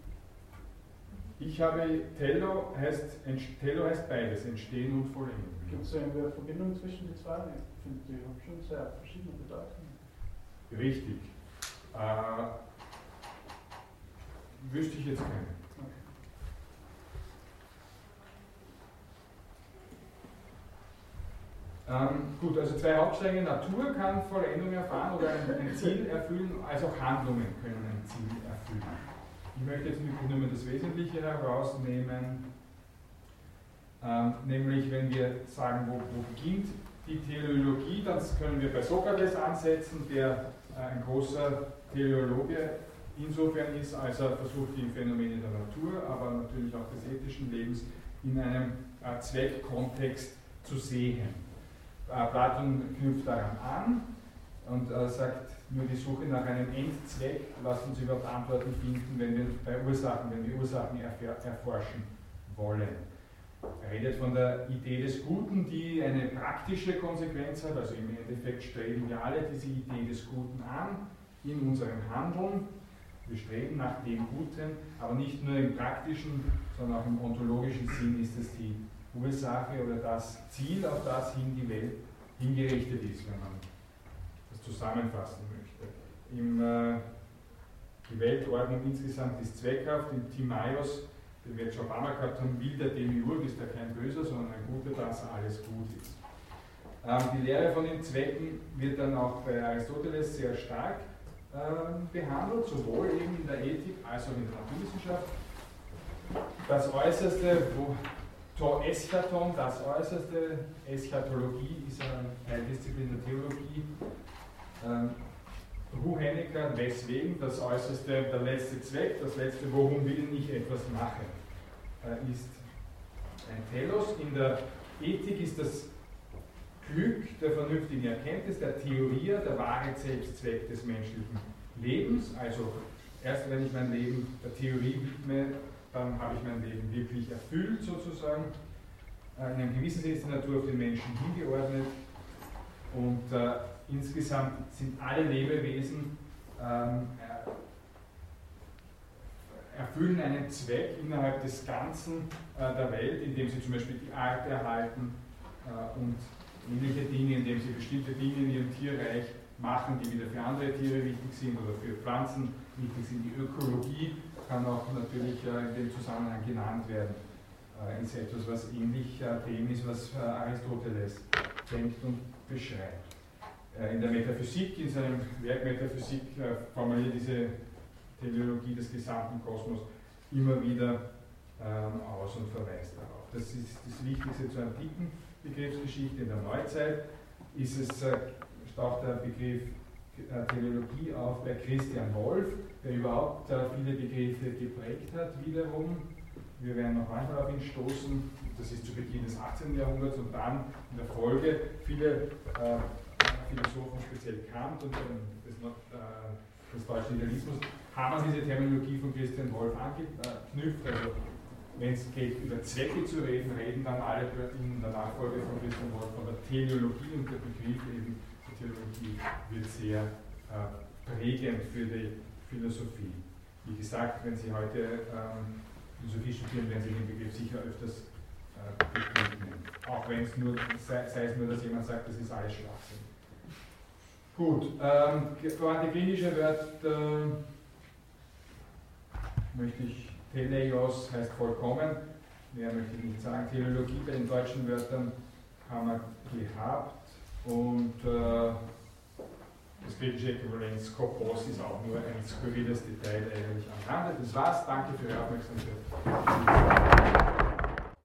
[SPEAKER 1] Ich habe Tello heißt, Tello heißt beides, entstehen und vollenden.
[SPEAKER 7] Gibt es eine Verbindung zwischen den zwei? Ich finde, die haben schon sehr verschiedene Bedeutungen.
[SPEAKER 1] Richtig. Äh, wüsste ich jetzt keine. Ähm, gut, also zwei Hauptstränge. Natur kann Vollendung erfahren oder ein, Ziel erfüllen, als auch Handlungen können ein Ziel erfüllen. Ich möchte jetzt nur mal das Wesentliche herausnehmen, ähm, nämlich wenn wir sagen, wo, wo, beginnt die Teleologie, dann können wir bei Sokrates ansetzen, der äh, ein großer Teleologe insofern ist, als er versucht, die Phänomene der Natur, aber natürlich auch des ethischen Lebens in einem äh, Zweckkontext zu sehen. Äh, Platon knüpft daran an und äh, sagt, nur die Suche nach einem Endzweck lässt uns überhaupt Antworten finden, wenn wir bei Ursachen, wenn wir Ursachen erforschen wollen. Er redet von der Idee des Guten, die eine praktische Konsequenz hat, also im Endeffekt streben wir alle diese Idee des Guten an in unserem Handeln. Wir streben nach dem Guten, aber nicht nur im praktischen, sondern auch im ontologischen Sinn ist es die Ursache oder das Ziel, auf das hin die Welt hingerichtet ist, wenn man das zusammenfassen möchte. Im, äh, die Weltordnung insgesamt ist zweckhaft. Im Timaeus, den wir jetzt schon ein paar gehabt haben, will der Demiurg, ist ja kein Böser, sondern ein Guter, dass alles gut ist. Ähm, die Lehre von den Zwecken wird dann auch bei Aristoteles sehr stark äh, behandelt, sowohl eben in der Ethik als auch in der Naturwissenschaft. Das Äußerste, wo To Eschaton, das Äußerste, Eschatologie ist eine Teildisziplin der Theologie. Ähm, Hennecker, weswegen das Äußerste, der letzte Zweck, das letzte, worum will ich etwas machen, äh, ist ein Telos. In der Ethik ist das Glück der vernünftigen Erkenntnis, der Theorie, der wahre Selbstzweck des menschlichen Lebens. Also erst wenn ich mein Leben der Theorie widme, dann habe ich mein Leben wirklich erfüllt sozusagen. Äh, in einem gewissen Sinne ist die Natur auf den Menschen hingeordnet und äh, insgesamt sind alle Lebewesen ähm, erfüllen einen Zweck innerhalb des Ganzen äh, der Welt, indem sie zum Beispiel die Art erhalten äh, und ähnliche Dinge, indem sie bestimmte Dinge in ihrem Tierreich machen, die wieder für andere Tiere wichtig sind oder für Pflanzen wichtig sind. Die Ökologie kann auch natürlich äh, in dem Zusammenhang genannt werden. Äh, ist etwas, was ähnlich äh, dem ist, was Aristoteles denkt und beschreibt. In der Metaphysik, in seinem Werk Metaphysik, formuliert diese Teleologie des gesamten Kosmos immer wieder ähm, aus und verweist darauf. Das ist das Wichtigste zur antiken Begriffsgeschichte. In der Neuzeit ist es, taucht der Begriff Teleologie auf bei Christian Wolff, der überhaupt äh, viele Begriffe geprägt hat, wiederum. Wir werden noch manchmal auf ihn stoßen, das ist zu Beginn des 18. Jahrhunderts und dann in der Folge viele äh, Philosophen, speziell Kant und dann das, äh, des deutschen Idealismus, haben an diese Terminologie von Christian Wolff angeknüpft. Also, wenn es geht, über Zwecke zu reden, reden dann alle in der Nachfolge von Christian Wolff von der Teleologie und der Begriff eben der Theologie wird sehr äh, prägend für die Philosophie. Wie gesagt, wenn Sie heute ähm, Philosophie studieren, werden Sie den Begriff sicher öfters äh, begegnen. Auch wenn es nur, sei, es nur, dass jemand sagt, das ist alles Schwachsinn. Gut, ähm, verwandte griechische Wörter möchte ich, Teleios heißt vollkommen, mehr möchte ich nicht sagen. Teleologie bei den deutschen Wörtern haben wir gehabt und äh, das griechische Äquivalent Skopos ist auch nur ein skurriles Detail eigentlich am Rande. Das war's, danke für Ihre Aufmerksamkeit.